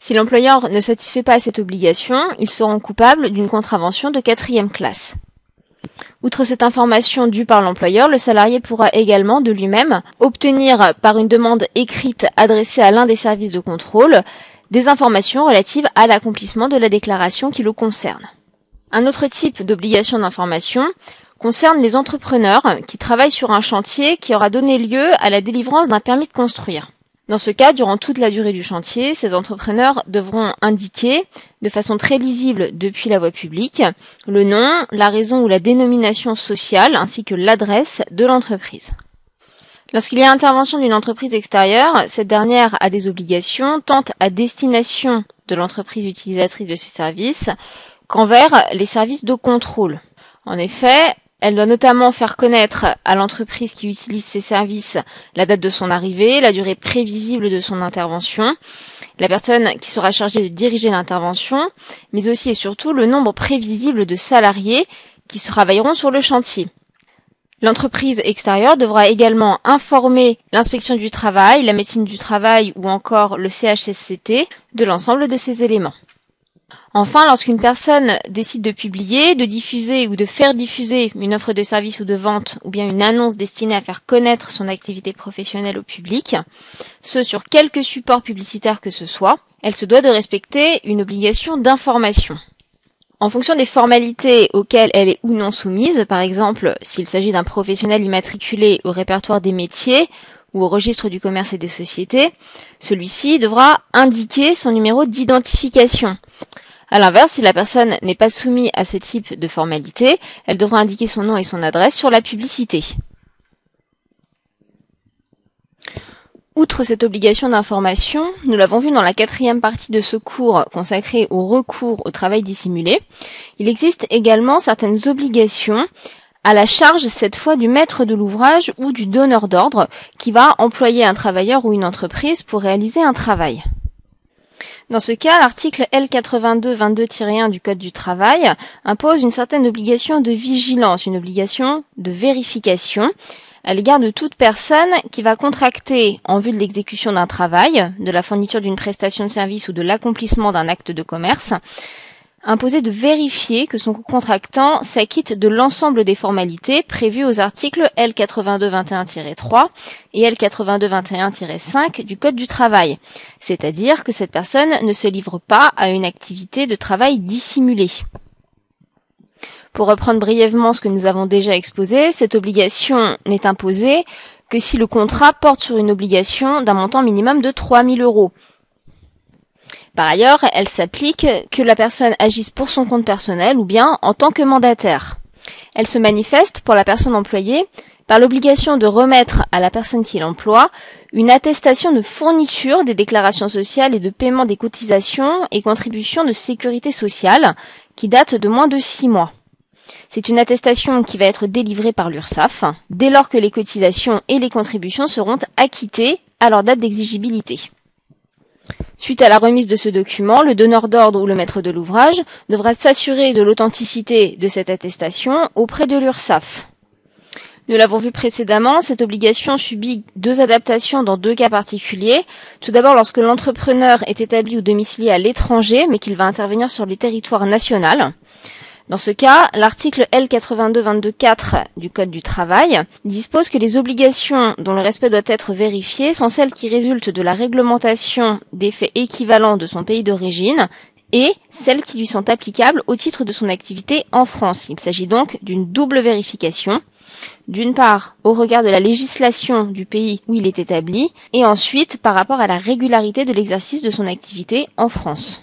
Si l'employeur ne satisfait pas à cette obligation, ils seront coupables d'une contravention de quatrième classe. Outre cette information due par l'employeur, le salarié pourra également de lui-même obtenir par une demande écrite adressée à l'un des services de contrôle des informations relatives à l'accomplissement de la déclaration qui le concerne. Un autre type d'obligation d'information concerne les entrepreneurs qui travaillent sur un chantier qui aura donné lieu à la délivrance d'un permis de construire. Dans ce cas, durant toute la durée du chantier, ces entrepreneurs devront indiquer, de façon très lisible depuis la voie publique, le nom, la raison ou la dénomination sociale ainsi que l'adresse de l'entreprise. Lorsqu'il y a intervention d'une entreprise extérieure, cette dernière a des obligations tant à destination de l'entreprise utilisatrice de ces services qu'envers les services de contrôle. En effet, elle doit notamment faire connaître à l'entreprise qui utilise ces services la date de son arrivée, la durée prévisible de son intervention, la personne qui sera chargée de diriger l'intervention, mais aussi et surtout le nombre prévisible de salariés qui travailleront sur le chantier. L'entreprise extérieure devra également informer l'inspection du travail, la médecine du travail ou encore le CHSCT de l'ensemble de ces éléments. Enfin, lorsqu'une personne décide de publier, de diffuser ou de faire diffuser une offre de service ou de vente ou bien une annonce destinée à faire connaître son activité professionnelle au public, ce sur quelque support publicitaire que ce soit, elle se doit de respecter une obligation d'information. En fonction des formalités auxquelles elle est ou non soumise, par exemple s'il s'agit d'un professionnel immatriculé au répertoire des métiers ou au registre du commerce et des sociétés, celui-ci devra indiquer son numéro d'identification. À l'inverse, si la personne n'est pas soumise à ce type de formalité, elle devra indiquer son nom et son adresse sur la publicité. Outre cette obligation d'information, nous l'avons vu dans la quatrième partie de ce cours consacré au recours au travail dissimulé, il existe également certaines obligations à la charge cette fois du maître de l'ouvrage ou du donneur d'ordre qui va employer un travailleur ou une entreprise pour réaliser un travail. Dans ce cas, l'article L8222-1 du Code du travail impose une certaine obligation de vigilance, une obligation de vérification à l'égard de toute personne qui va contracter en vue de l'exécution d'un travail, de la fourniture d'une prestation de service ou de l'accomplissement d'un acte de commerce, imposé de vérifier que son contractant s'acquitte de l'ensemble des formalités prévues aux articles L8221-3 et L8221-5 du Code du travail, c'est-à-dire que cette personne ne se livre pas à une activité de travail dissimulée. Pour reprendre brièvement ce que nous avons déjà exposé, cette obligation n'est imposée que si le contrat porte sur une obligation d'un montant minimum de 3000 euros, par ailleurs, elle s'applique que la personne agisse pour son compte personnel ou bien en tant que mandataire. Elle se manifeste pour la personne employée par l'obligation de remettre à la personne qui l'emploie une attestation de fourniture des déclarations sociales et de paiement des cotisations et contributions de sécurité sociale qui date de moins de six mois. C'est une attestation qui va être délivrée par l'URSSAF dès lors que les cotisations et les contributions seront acquittées à leur date d'exigibilité. Suite à la remise de ce document, le donneur d'ordre ou le maître de l'ouvrage devra s'assurer de l'authenticité de cette attestation auprès de l'URSSAF. Nous l'avons vu précédemment, cette obligation subit deux adaptations dans deux cas particuliers. Tout d'abord lorsque l'entrepreneur est établi ou domicilié à l'étranger, mais qu'il va intervenir sur le territoire national. Dans ce cas, l'article L8222.4 du Code du travail dispose que les obligations dont le respect doit être vérifié sont celles qui résultent de la réglementation des faits équivalents de son pays d'origine et celles qui lui sont applicables au titre de son activité en France. Il s'agit donc d'une double vérification. D'une part, au regard de la législation du pays où il est établi, et ensuite par rapport à la régularité de l'exercice de son activité en France.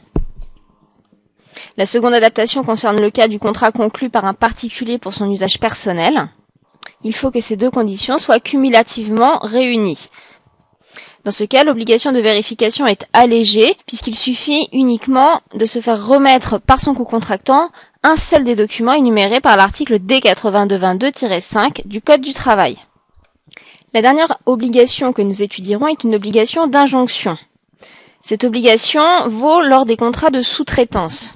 La seconde adaptation concerne le cas du contrat conclu par un particulier pour son usage personnel. Il faut que ces deux conditions soient cumulativement réunies. Dans ce cas, l'obligation de vérification est allégée puisqu'il suffit uniquement de se faire remettre par son co-contractant un seul des documents énumérés par l'article D8222-5 du Code du travail. La dernière obligation que nous étudierons est une obligation d'injonction. Cette obligation vaut lors des contrats de sous-traitance.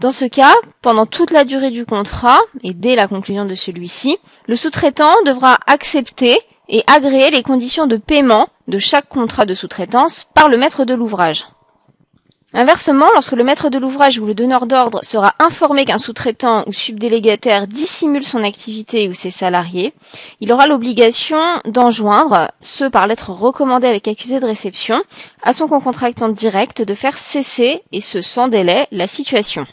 Dans ce cas, pendant toute la durée du contrat et dès la conclusion de celui-ci, le sous-traitant devra accepter et agréer les conditions de paiement de chaque contrat de sous-traitance par le maître de l'ouvrage. Inversement, lorsque le maître de l'ouvrage ou le donneur d'ordre sera informé qu'un sous-traitant ou subdélégataire dissimule son activité ou ses salariés, il aura l'obligation d'enjoindre, ce par lettre recommandée avec accusé de réception, à son concontractant direct de faire cesser, et ce sans délai, la situation.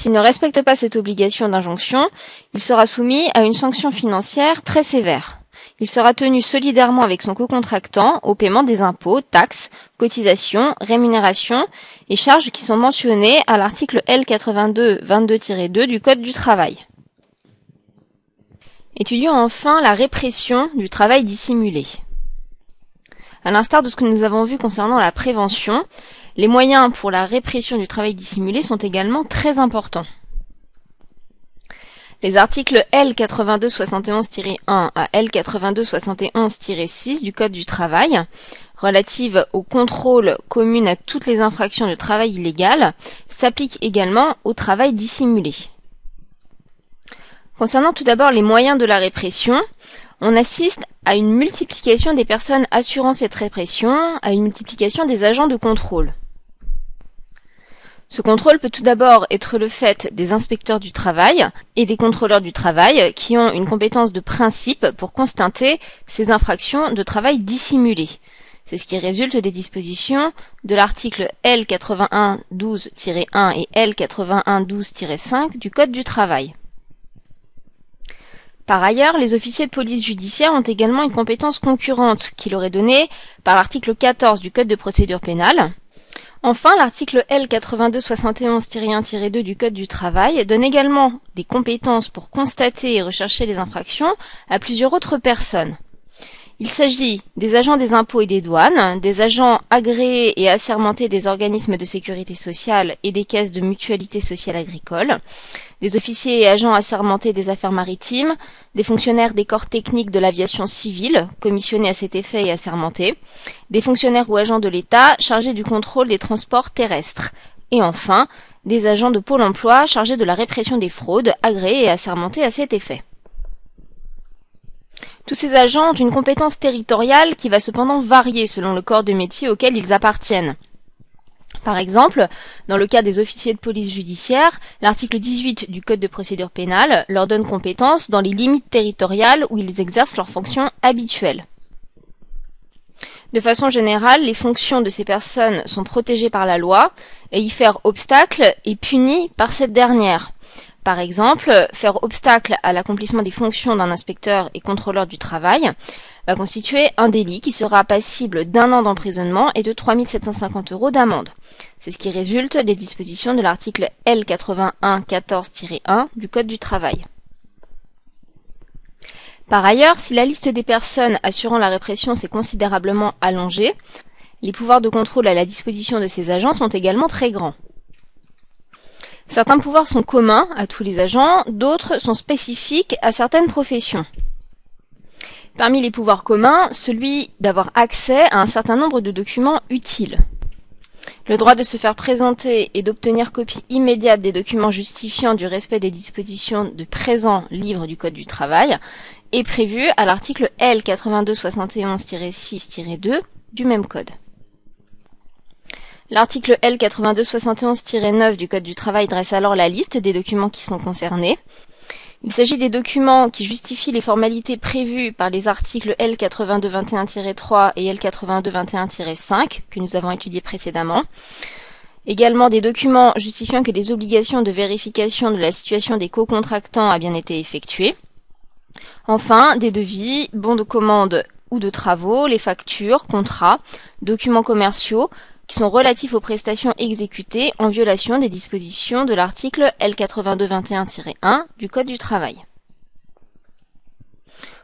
S'il ne respecte pas cette obligation d'injonction, il sera soumis à une sanction financière très sévère. il sera tenu solidairement avec son co-contractant au paiement des impôts, taxes, cotisations, rémunérations et charges qui sont mentionnées à l'article L82-22-2 du Code du travail. Étudions enfin la répression du travail dissimulé. À l'instar de ce que nous avons vu concernant la prévention, les moyens pour la répression du travail dissimulé sont également très importants. Les articles L8271-1 à L8271-6 du Code du travail, relative au contrôle commun à toutes les infractions de travail illégal, s'appliquent également au travail dissimulé. Concernant tout d'abord les moyens de la répression, on assiste à une multiplication des personnes assurant cette répression, à une multiplication des agents de contrôle. Ce contrôle peut tout d'abord être le fait des inspecteurs du travail et des contrôleurs du travail qui ont une compétence de principe pour constater ces infractions de travail dissimulées. C'est ce qui résulte des dispositions de l'article L8112-1 et L8112-5 du Code du travail. Par ailleurs, les officiers de police judiciaire ont également une compétence concurrente qui leur est donnée par l'article 14 du Code de procédure pénale, Enfin, l'article L8271-1-2 du Code du travail donne également des compétences pour constater et rechercher les infractions à plusieurs autres personnes. Il s'agit des agents des impôts et des douanes, des agents agréés et assermentés des organismes de sécurité sociale et des caisses de mutualité sociale agricole, des officiers et agents assermentés des affaires maritimes, des fonctionnaires des corps techniques de l'aviation civile, commissionnés à cet effet et assermentés, des fonctionnaires ou agents de l'État chargés du contrôle des transports terrestres, et enfin, des agents de Pôle emploi chargés de la répression des fraudes, agréés et assermentés à cet effet. Tous ces agents ont une compétence territoriale qui va cependant varier selon le corps de métier auquel ils appartiennent. Par exemple, dans le cas des officiers de police judiciaire, l'article 18 du Code de procédure pénale leur donne compétence dans les limites territoriales où ils exercent leurs fonctions habituelles. De façon générale, les fonctions de ces personnes sont protégées par la loi et y faire obstacle est puni par cette dernière. Par exemple, faire obstacle à l'accomplissement des fonctions d'un inspecteur et contrôleur du travail va constituer un délit qui sera passible d'un an d'emprisonnement et de 3750 euros d'amende. C'est ce qui résulte des dispositions de l'article L8114-1 du Code du travail. Par ailleurs, si la liste des personnes assurant la répression s'est considérablement allongée, les pouvoirs de contrôle à la disposition de ces agents sont également très grands. Certains pouvoirs sont communs à tous les agents, d'autres sont spécifiques à certaines professions. Parmi les pouvoirs communs, celui d'avoir accès à un certain nombre de documents utiles. Le droit de se faire présenter et d'obtenir copie immédiate des documents justifiant du respect des dispositions de présent livre du Code du travail est prévu à l'article L8271-6-2 du même code. L'article L8271-9 du Code du travail dresse alors la liste des documents qui sont concernés. Il s'agit des documents qui justifient les formalités prévues par les articles L8221-3 et L8221-5 que nous avons étudiés précédemment. Également des documents justifiant que les obligations de vérification de la situation des co-contractants a bien été effectuées. Enfin, des devis, bons de commande ou de travaux, les factures, contrats, documents commerciaux, qui sont relatifs aux prestations exécutées en violation des dispositions de l'article L8221-1 du Code du travail.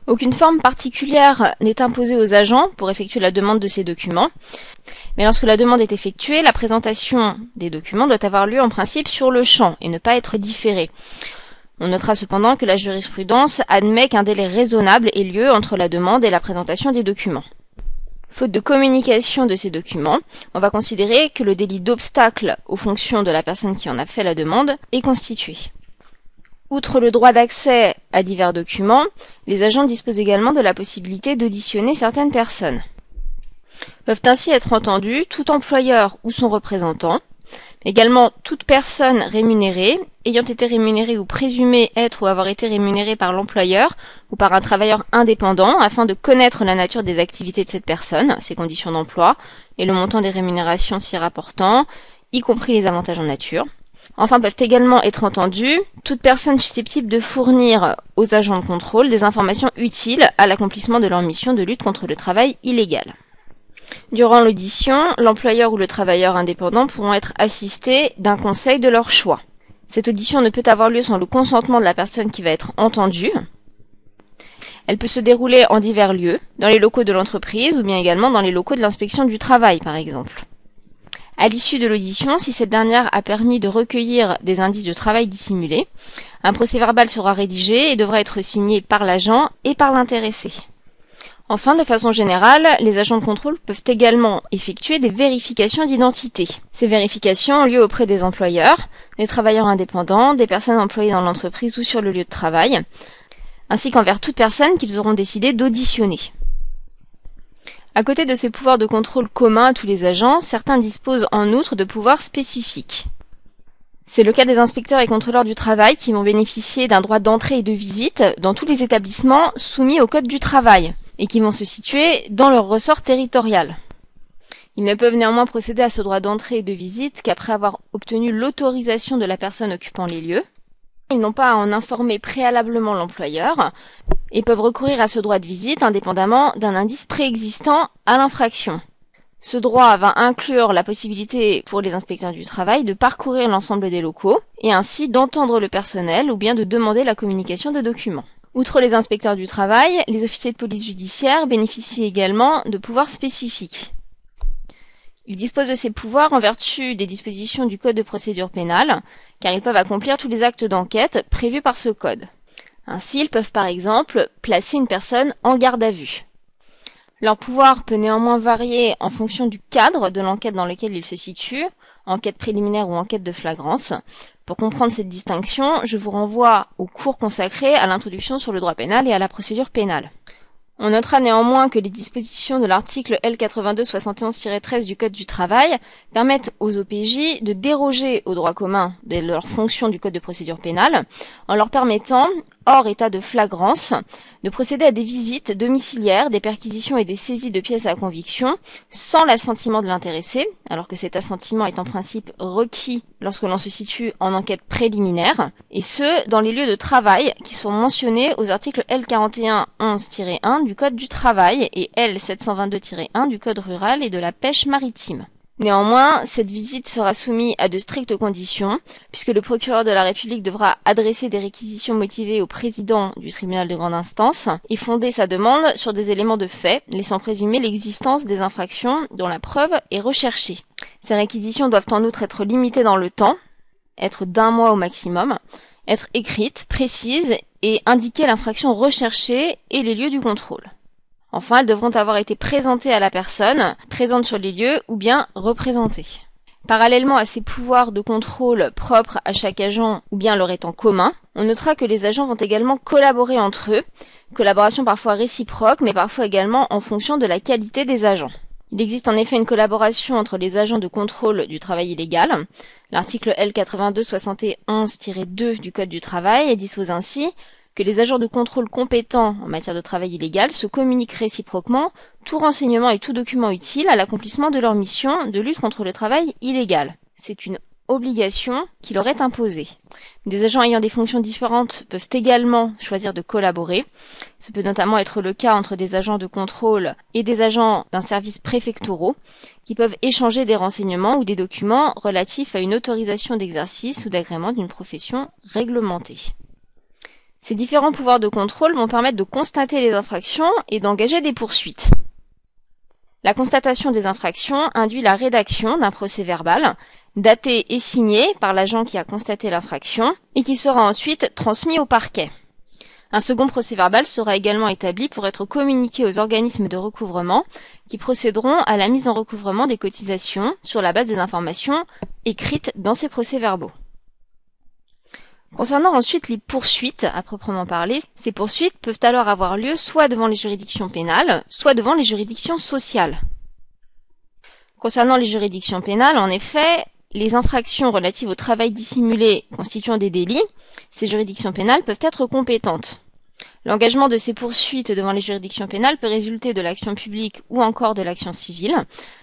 Aucune forme particulière n'est imposée aux agents pour effectuer la demande de ces documents, mais lorsque la demande est effectuée, la présentation des documents doit avoir lieu en principe sur le champ et ne pas être différée. On notera cependant que la jurisprudence admet qu'un délai raisonnable ait lieu entre la demande et la présentation des documents. Faute de communication de ces documents, on va considérer que le délit d'obstacle aux fonctions de la personne qui en a fait la demande est constitué. Outre le droit d'accès à divers documents, les agents disposent également de la possibilité d'auditionner certaines personnes. Peuvent ainsi être entendus tout employeur ou son représentant, Également, toute personne rémunérée, ayant été rémunérée ou présumée être ou avoir été rémunérée par l'employeur ou par un travailleur indépendant afin de connaître la nature des activités de cette personne, ses conditions d'emploi et le montant des rémunérations s'y rapportant, y compris les avantages en nature. Enfin peuvent également être entendues toute personne susceptible de fournir aux agents de contrôle des informations utiles à l'accomplissement de leur mission de lutte contre le travail illégal. Durant l'audition, l'employeur ou le travailleur indépendant pourront être assistés d'un conseil de leur choix. Cette audition ne peut avoir lieu sans le consentement de la personne qui va être entendue. Elle peut se dérouler en divers lieux, dans les locaux de l'entreprise ou bien également dans les locaux de l'inspection du travail par exemple. À l'issue de l'audition, si cette dernière a permis de recueillir des indices de travail dissimulés, un procès verbal sera rédigé et devra être signé par l'agent et par l'intéressé. Enfin, de façon générale, les agents de contrôle peuvent également effectuer des vérifications d'identité. Ces vérifications ont lieu auprès des employeurs, des travailleurs indépendants, des personnes employées dans l'entreprise ou sur le lieu de travail, ainsi qu'envers toute personne qu'ils auront décidé d'auditionner. À côté de ces pouvoirs de contrôle communs à tous les agents, certains disposent en outre de pouvoirs spécifiques. C'est le cas des inspecteurs et contrôleurs du travail qui vont bénéficier d'un droit d'entrée et de visite dans tous les établissements soumis au Code du travail, et qui vont se situer dans leur ressort territorial. Ils ne peuvent néanmoins procéder à ce droit d'entrée et de visite qu'après avoir obtenu l'autorisation de la personne occupant les lieux. Ils n'ont pas à en informer préalablement l'employeur et peuvent recourir à ce droit de visite indépendamment d'un indice préexistant à l'infraction. Ce droit va inclure la possibilité pour les inspecteurs du travail de parcourir l'ensemble des locaux et ainsi d'entendre le personnel ou bien de demander la communication de documents. Outre les inspecteurs du travail, les officiers de police judiciaire bénéficient également de pouvoirs spécifiques. Ils disposent de ces pouvoirs en vertu des dispositions du Code de procédure pénale, car ils peuvent accomplir tous les actes d'enquête prévus par ce code. Ainsi, ils peuvent par exemple placer une personne en garde à vue. Leur pouvoir peut néanmoins varier en fonction du cadre de l'enquête dans lequel ils se situent, enquête préliminaire ou enquête de flagrance, pour comprendre cette distinction, je vous renvoie au cours consacré à l'introduction sur le droit pénal et à la procédure pénale. On notera néanmoins que les dispositions de l'article L8271-13 du Code du travail permettent aux OPJ de déroger au droit commun de leur fonction du Code de procédure pénale en leur permettant, hors état de flagrance, de procéder à des visites domiciliaires, des perquisitions et des saisies de pièces à conviction sans l'assentiment de l'intéressé, alors que cet assentiment est en principe requis lorsque l'on se situe en enquête préliminaire, et ce, dans les lieux de travail qui sont mentionnés aux articles L4111-1 du Code du travail et L722-1 du Code rural et de la pêche maritime. Néanmoins, cette visite sera soumise à de strictes conditions, puisque le procureur de la République devra adresser des réquisitions motivées au président du tribunal de grande instance et fonder sa demande sur des éléments de fait, laissant présumer l'existence des infractions dont la preuve est recherchée. Ces réquisitions doivent en outre être limitées dans le temps, être d'un mois au maximum, être écrites, précises et indiquer l'infraction recherchée et les lieux du contrôle. Enfin, elles devront avoir été présentées à la personne, présente sur les lieux ou bien représentées. Parallèlement à ces pouvoirs de contrôle propres à chaque agent ou bien leur étant commun, on notera que les agents vont également collaborer entre eux, collaboration parfois réciproque mais parfois également en fonction de la qualité des agents. Il existe en effet une collaboration entre les agents de contrôle du travail illégal. L'article L8271-2 du Code du travail dispose ainsi que les agents de contrôle compétents en matière de travail illégal se communiquent réciproquement tout renseignement et tout document utile à l'accomplissement de leur mission de lutte contre le travail illégal. C'est une obligation qui leur est imposée. Des agents ayant des fonctions différentes peuvent également choisir de collaborer. Ce peut notamment être le cas entre des agents de contrôle et des agents d'un service préfectoraux qui peuvent échanger des renseignements ou des documents relatifs à une autorisation d'exercice ou d'agrément d'une profession réglementée. Ces différents pouvoirs de contrôle vont permettre de constater les infractions et d'engager des poursuites. La constatation des infractions induit la rédaction d'un procès verbal, daté et signé par l'agent qui a constaté l'infraction, et qui sera ensuite transmis au parquet. Un second procès verbal sera également établi pour être communiqué aux organismes de recouvrement qui procéderont à la mise en recouvrement des cotisations sur la base des informations écrites dans ces procès verbaux. Concernant ensuite les poursuites à proprement parler, ces poursuites peuvent alors avoir lieu soit devant les juridictions pénales, soit devant les juridictions sociales. Concernant les juridictions pénales, en effet, les infractions relatives au travail dissimulé constituant des délits, ces juridictions pénales peuvent être compétentes. L'engagement de ces poursuites devant les juridictions pénales peut résulter de l'action publique ou encore de l'action civile.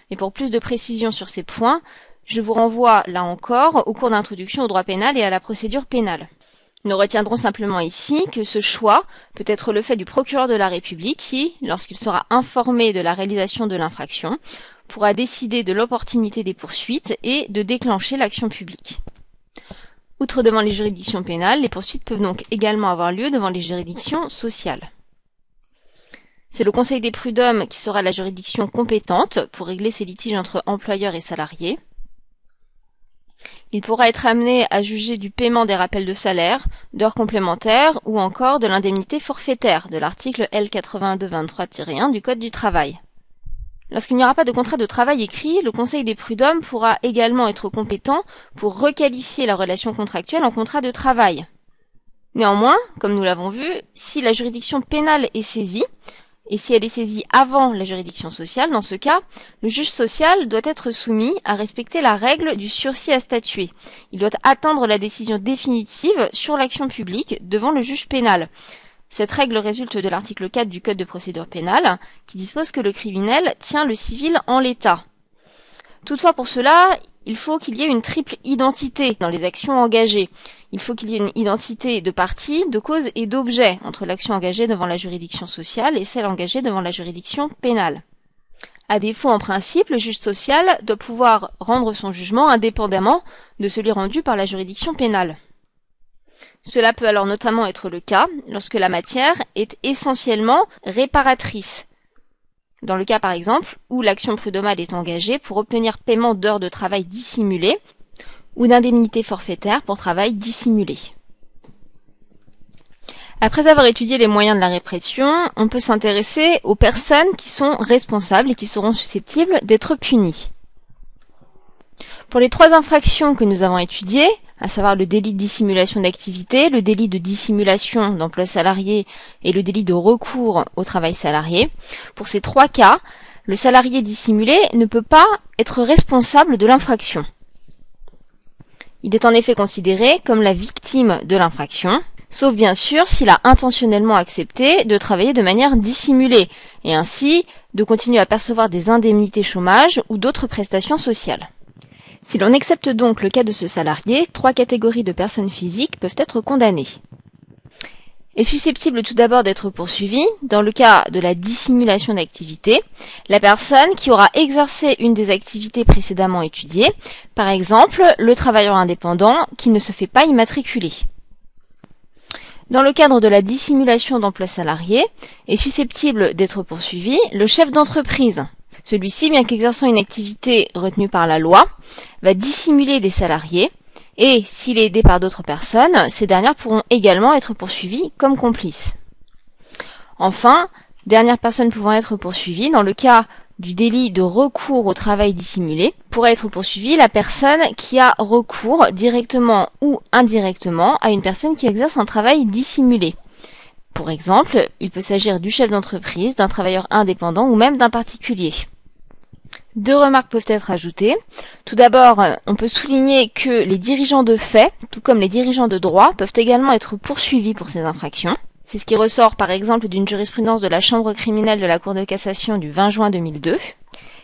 Mais pour plus de précision sur ces points, Je vous renvoie, là encore, au cours d'introduction au droit pénal et à la procédure pénale. Nous retiendrons simplement ici que ce choix peut être le fait du procureur de la République qui, lorsqu'il sera informé de la réalisation de l'infraction, pourra décider de l'opportunité des poursuites et de déclencher l'action publique. Outre devant les juridictions pénales, les poursuites peuvent donc également avoir lieu devant les juridictions sociales. C'est le Conseil des prud'hommes qui sera la juridiction compétente pour régler ces litiges entre employeurs et salariés. Il pourra être amené à juger du paiement des rappels de salaire, d'heures complémentaires ou encore de l'indemnité forfaitaire de l'article L8223-1 du Code du travail. Lorsqu'il n'y aura pas de contrat de travail écrit, le Conseil des prud'hommes pourra également être compétent pour requalifier la relation contractuelle en contrat de travail. Néanmoins, comme nous l'avons vu, si la juridiction pénale est saisie, et si elle est saisie avant la juridiction sociale, dans ce cas, le juge social doit être soumis à respecter la règle du sursis à statuer. Il doit attendre la décision définitive sur l'action publique devant le juge pénal. Cette règle résulte de l'article 4 du Code de procédure pénale, qui dispose que le criminel tient le civil en l'état. Toutefois, pour cela, il faut qu'il y ait une triple identité dans les actions engagées. Il faut qu'il y ait une identité de partie, de cause et d'objet entre l'action engagée devant la juridiction sociale et celle engagée devant la juridiction pénale. À défaut, en principe, le juge social doit pouvoir rendre son jugement indépendamment de celui rendu par la juridiction pénale. Cela peut alors notamment être le cas lorsque la matière est essentiellement réparatrice, dans le cas par exemple où l'action prud'homale est engagée pour obtenir paiement d'heures de travail dissimulées ou d'indemnités forfaitaires pour travail dissimulé. Après avoir étudié les moyens de la répression, on peut s'intéresser aux personnes qui sont responsables et qui seront susceptibles d'être punies. Pour les trois infractions que nous avons étudiées, à savoir le délit de dissimulation d'activité, le délit de dissimulation d'emploi salarié et le délit de recours au travail salarié. Pour ces trois cas, le salarié dissimulé ne peut pas être responsable de l'infraction. Il est en effet considéré comme la victime de l'infraction, sauf bien sûr s'il a intentionnellement accepté de travailler de manière dissimulée, et ainsi de continuer à percevoir des indemnités chômage ou d'autres prestations sociales. Si l'on accepte donc le cas de ce salarié, trois catégories de personnes physiques peuvent être condamnées. Est susceptible tout d'abord d'être poursuivie, dans le cas de la dissimulation d'activité, la personne qui aura exercé une des activités précédemment étudiées, par exemple le travailleur indépendant qui ne se fait pas immatriculer. Dans le cadre de la dissimulation d'emploi salarié, est susceptible d'être poursuivi le chef d'entreprise, celui-ci, bien qu'exerçant une activité retenue par la loi, va dissimuler des salariés et, s'il est aidé par d'autres personnes, ces dernières pourront également être poursuivies comme complices. Enfin, dernière personne pouvant être poursuivie, dans le cas du délit de recours au travail dissimulé, pourrait être poursuivie la personne qui a recours directement ou indirectement à une personne qui exerce un travail dissimulé. Pour exemple, il peut s'agir du chef d'entreprise, d'un travailleur indépendant ou même d'un particulier. Deux remarques peuvent être ajoutées. Tout d'abord, on peut souligner que les dirigeants de fait, tout comme les dirigeants de droit, peuvent également être poursuivis pour ces infractions. C'est ce qui ressort par exemple d'une jurisprudence de la Chambre criminelle de la Cour de cassation du 20 juin 2002.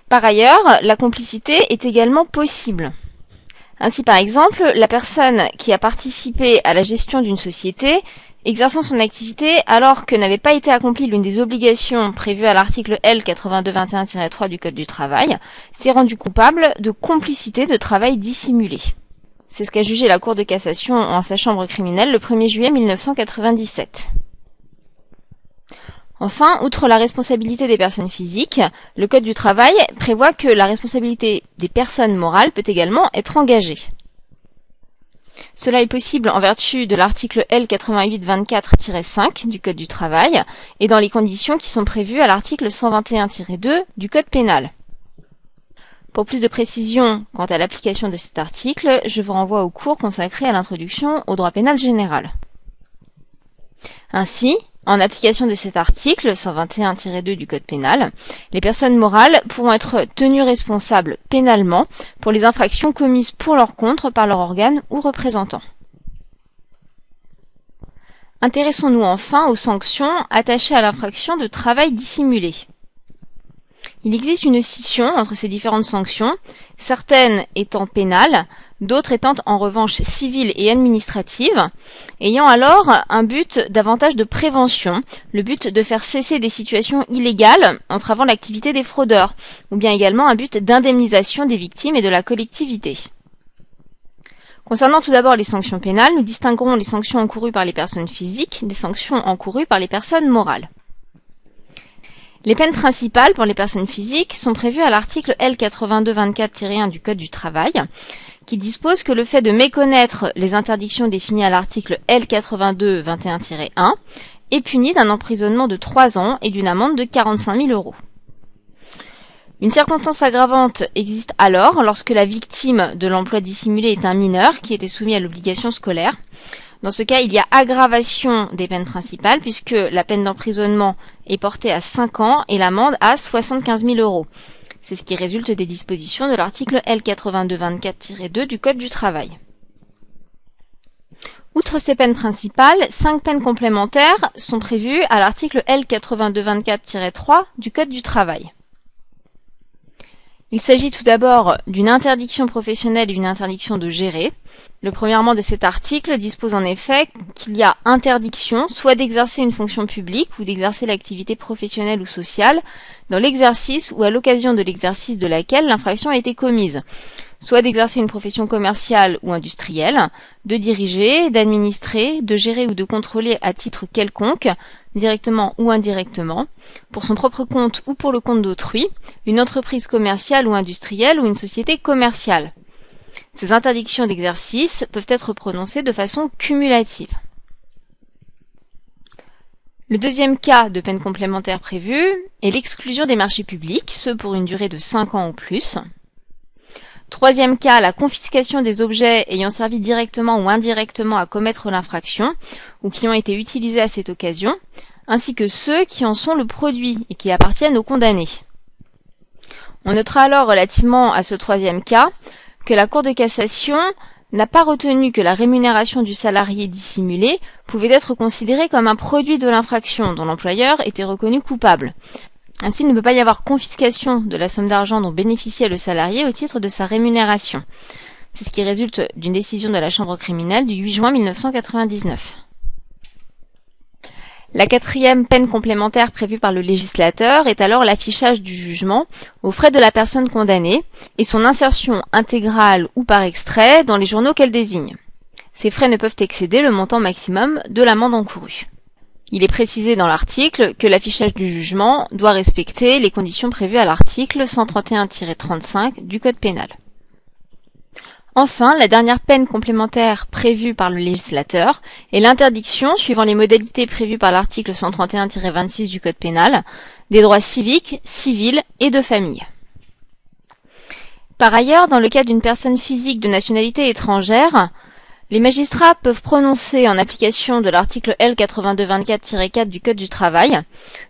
Par ailleurs, la complicité est également possible. Ainsi, par exemple, la personne qui a participé à la gestion d'une société exerçant son activité alors que n'avait pas été accomplie l'une des obligations prévues à l'article L 8221-3 du Code du travail, s'est rendu coupable de complicité de travail dissimulé. C'est ce qu'a jugé la Cour de cassation en sa chambre criminelle le 1er juillet 1997. Enfin, outre la responsabilité des personnes physiques, le Code du travail prévoit que la responsabilité des personnes morales peut également être engagée. Cela est possible en vertu de l'article L8824-5 du Code du travail et dans les conditions qui sont prévues à l'article 121-2 du Code pénal. Pour plus de précision quant à l'application de cet article, je vous renvoie au cours consacré à l'introduction au droit pénal général. Ainsi, en application de cet article 121-2 du Code pénal, les personnes morales pourront être tenues responsables pénalement pour les infractions commises pour leur compte par leur organe ou représentant. Intéressons-nous enfin aux sanctions attachées à l'infraction de travail dissimulé. Il existe une scission entre ces différentes sanctions, certaines étant pénales, d'autres étant en revanche civiles et administratives, ayant alors un but davantage de prévention, le but de faire cesser des situations illégales entravant l'activité des fraudeurs, ou bien également un but d'indemnisation des victimes et de la collectivité. Concernant tout d'abord les sanctions pénales, nous distinguerons les sanctions encourues par les personnes physiques des sanctions encourues par les personnes morales. Les peines principales pour les personnes physiques sont prévues à l'article L8224-1 du Code du travail, qui dispose que le fait de méconnaître les interdictions définies à l'article L8221-1 est puni d'un emprisonnement de 3 ans et d'une amende de 45 000 euros. Une circonstance aggravante existe alors lorsque la victime de l'emploi dissimulé est un mineur qui était soumis à l'obligation scolaire, dans ce cas, il y a aggravation des peines principales puisque la peine d'emprisonnement est portée à 5 ans et l'amende à 75 000 euros. C'est ce qui résulte des dispositions de l'article L8224-2 du Code du travail. Outre ces peines principales, cinq peines complémentaires sont prévues à l'article L8224-3 du Code du travail. Il s'agit tout d'abord d'une interdiction professionnelle et d'une interdiction de gérer. Le premièrement de cet article dispose en effet qu'il y a interdiction soit d'exercer une fonction publique ou d'exercer l'activité professionnelle ou sociale dans l'exercice ou à l'occasion de l'exercice de laquelle l'infraction a été commise, soit d'exercer une profession commerciale ou industrielle, de diriger, d'administrer, de gérer ou de contrôler à titre quelconque, directement ou indirectement, pour son propre compte ou pour le compte d'autrui, une entreprise commerciale ou industrielle ou une société commerciale. Ces interdictions d'exercice peuvent être prononcées de façon cumulative. Le deuxième cas de peine complémentaire prévue est l'exclusion des marchés publics, ce pour une durée de 5 ans ou plus. Troisième cas, la confiscation des objets ayant servi directement ou indirectement à commettre l'infraction ou qui ont été utilisés à cette occasion, ainsi que ceux qui en sont le produit et qui appartiennent aux condamnés. On notera alors relativement à ce troisième cas que la Cour de cassation n'a pas retenu que la rémunération du salarié dissimulé pouvait être considérée comme un produit de l'infraction dont l'employeur était reconnu coupable. Ainsi, il ne peut pas y avoir confiscation de la somme d'argent dont bénéficiait le salarié au titre de sa rémunération. C'est ce qui résulte d'une décision de la Chambre criminelle du 8 juin 1999. La quatrième peine complémentaire prévue par le législateur est alors l'affichage du jugement aux frais de la personne condamnée et son insertion intégrale ou par extrait dans les journaux qu'elle désigne. Ces frais ne peuvent excéder le montant maximum de l'amende encourue. Il est précisé dans l'article que l'affichage du jugement doit respecter les conditions prévues à l'article 131-35 du Code pénal. Enfin, la dernière peine complémentaire prévue par le législateur est l'interdiction, suivant les modalités prévues par l'article 131-26 du Code pénal, des droits civiques, civils et de famille. Par ailleurs, dans le cas d'une personne physique de nationalité étrangère, les magistrats peuvent prononcer, en application de l'article L8224-4 du Code du travail,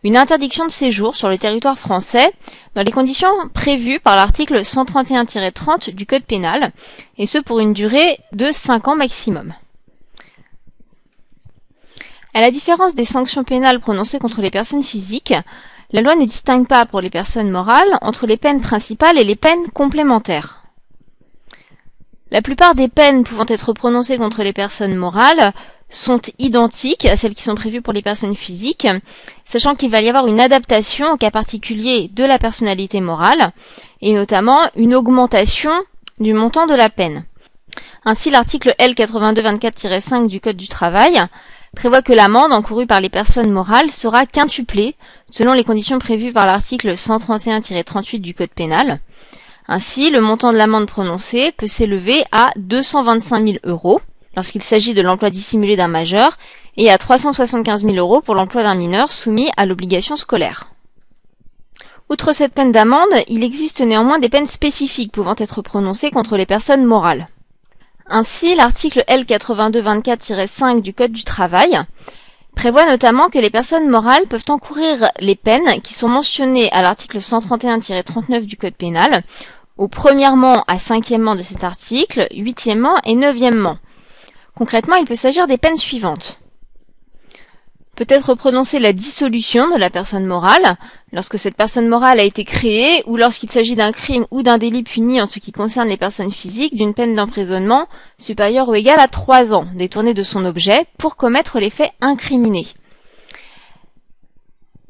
une interdiction de séjour sur le territoire français dans les conditions prévues par l'article 131-30 du Code pénal, et ce pour une durée de 5 ans maximum. À la différence des sanctions pénales prononcées contre les personnes physiques, la loi ne distingue pas pour les personnes morales entre les peines principales et les peines complémentaires. La plupart des peines pouvant être prononcées contre les personnes morales sont identiques à celles qui sont prévues pour les personnes physiques, sachant qu'il va y avoir une adaptation au cas particulier de la personnalité morale, et notamment une augmentation du montant de la peine. Ainsi, l'article L8224-5 du Code du travail prévoit que l'amende encourue par les personnes morales sera quintuplée selon les conditions prévues par l'article 131-38 du Code pénal, ainsi, le montant de l'amende prononcée peut s'élever à 225 000 euros lorsqu'il s'agit de l'emploi dissimulé d'un majeur et à 375 000 euros pour l'emploi d'un mineur soumis à l'obligation scolaire. Outre cette peine d'amende, il existe néanmoins des peines spécifiques pouvant être prononcées contre les personnes morales. Ainsi, l'article L8224-5 du Code du travail prévoit notamment que les personnes morales peuvent encourir les peines qui sont mentionnées à l'article 131-39 du Code pénal au premièrement à cinquièmement de cet article, huitièmement et neuvièmement. Concrètement, il peut s'agir des peines suivantes. Peut être prononcée la dissolution de la personne morale, lorsque cette personne morale a été créée ou lorsqu'il s'agit d'un crime ou d'un délit puni en ce qui concerne les personnes physiques d'une peine d'emprisonnement supérieure ou égale à trois ans, détournée de son objet pour commettre les faits incriminés.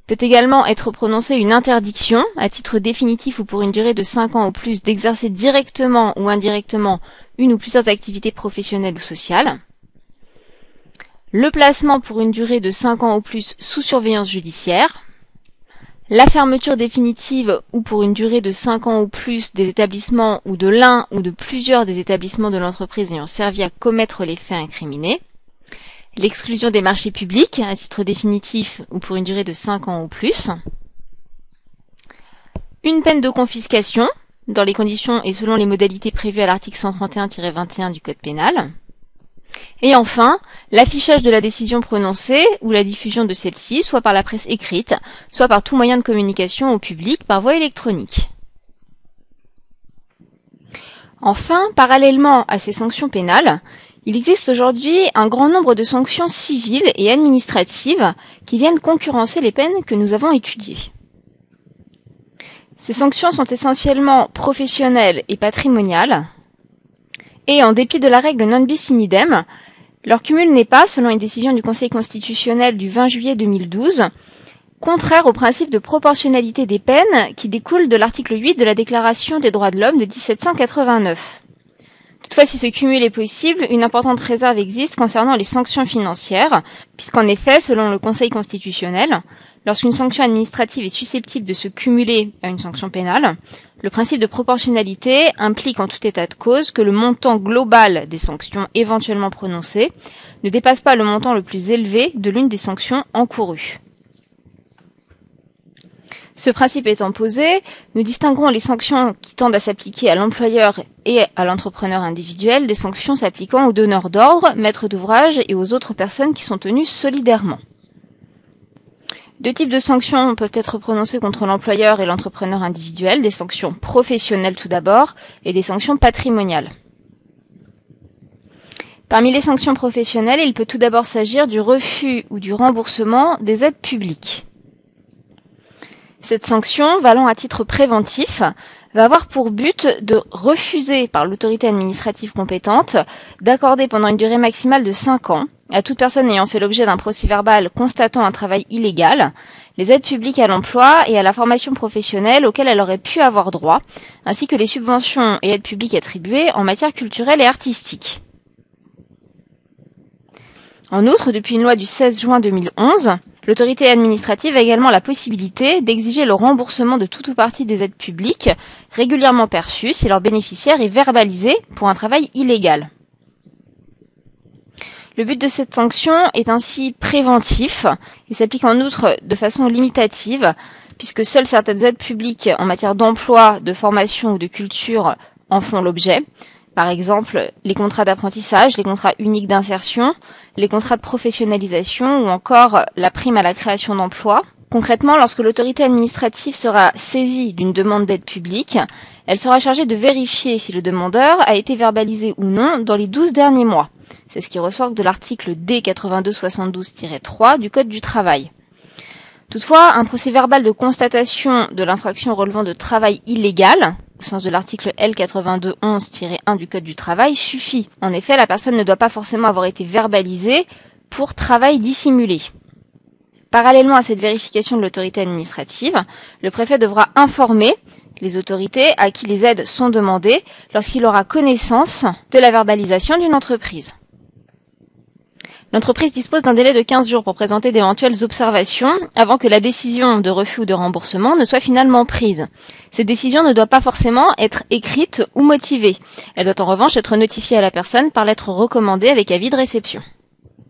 Peut également être prononcée une interdiction, à titre définitif ou pour une durée de cinq ans ou plus, d'exercer directement ou indirectement une ou plusieurs activités professionnelles ou sociales. Le placement pour une durée de cinq ans ou plus sous surveillance judiciaire. La fermeture définitive ou pour une durée de cinq ans ou plus des établissements ou de l'un ou de plusieurs des établissements de l'entreprise ayant servi à commettre les faits incriminés l'exclusion des marchés publics à titre définitif ou pour une durée de 5 ans ou plus, une peine de confiscation dans les conditions et selon les modalités prévues à l'article 131-21 du Code pénal, et enfin, l'affichage de la décision prononcée ou la diffusion de celle-ci, soit par la presse écrite, soit par tout moyen de communication au public par voie électronique. Enfin, parallèlement à ces sanctions pénales, il existe aujourd'hui un grand nombre de sanctions civiles et administratives qui viennent concurrencer les peines que nous avons étudiées. Ces sanctions sont essentiellement professionnelles et patrimoniales, et en dépit de la règle non bis in idem, leur cumul n'est pas, selon une décision du Conseil constitutionnel du 20 juillet 2012, contraire au principe de proportionnalité des peines qui découle de l'article 8 de la Déclaration des droits de l'homme de 1789. Toutefois, si ce cumul est possible, une importante réserve existe concernant les sanctions financières, puisqu'en effet, selon le Conseil constitutionnel, lorsqu'une sanction administrative est susceptible de se cumuler à une sanction pénale, le principe de proportionnalité implique en tout état de cause que le montant global des sanctions éventuellement prononcées ne dépasse pas le montant le plus élevé de l'une des sanctions encourues. Ce principe étant posé, nous distinguerons les sanctions qui tendent à s'appliquer à l'employeur et à l'entrepreneur individuel des sanctions s'appliquant aux donneurs d'ordre, maîtres d'ouvrage et aux autres personnes qui sont tenues solidairement. Deux types de sanctions peuvent être prononcées contre l'employeur et l'entrepreneur individuel, des sanctions professionnelles tout d'abord et des sanctions patrimoniales. Parmi les sanctions professionnelles, il peut tout d'abord s'agir du refus ou du remboursement des aides publiques. Cette sanction, valant à titre préventif, va avoir pour but de refuser par l'autorité administrative compétente d'accorder pendant une durée maximale de 5 ans à toute personne ayant fait l'objet d'un procès-verbal constatant un travail illégal, les aides publiques à l'emploi et à la formation professionnelle auxquelles elle aurait pu avoir droit, ainsi que les subventions et aides publiques attribuées en matière culturelle et artistique. En outre, depuis une loi du 16 juin 2011, L'autorité administrative a également la possibilité d'exiger le remboursement de tout ou partie des aides publiques régulièrement perçues si leur bénéficiaire est verbalisé pour un travail illégal. Le but de cette sanction est ainsi préventif et s'applique en outre de façon limitative puisque seules certaines aides publiques en matière d'emploi, de formation ou de culture en font l'objet, par exemple, les contrats d'apprentissage, les contrats uniques d'insertion, les contrats de professionnalisation ou encore la prime à la création d'emplois. Concrètement, lorsque l'autorité administrative sera saisie d'une demande d'aide publique, elle sera chargée de vérifier si le demandeur a été verbalisé ou non dans les 12 derniers mois. C'est ce qui ressort de l'article D8272-3 du Code du travail. Toutefois, un procès verbal de constatation de l'infraction relevant de travail illégal, sens de l'article L8211-1 du Code du travail, suffit. En effet, la personne ne doit pas forcément avoir été verbalisée pour travail dissimulé. Parallèlement à cette vérification de l'autorité administrative, le préfet devra informer les autorités à qui les aides sont demandées lorsqu'il aura connaissance de la verbalisation d'une entreprise. L'entreprise dispose d'un délai de 15 jours pour présenter d'éventuelles observations avant que la décision de refus ou de remboursement ne soit finalement prise. Cette décision ne doit pas forcément être écrite ou motivée. Elle doit en revanche être notifiée à la personne par lettre recommandée avec avis de réception.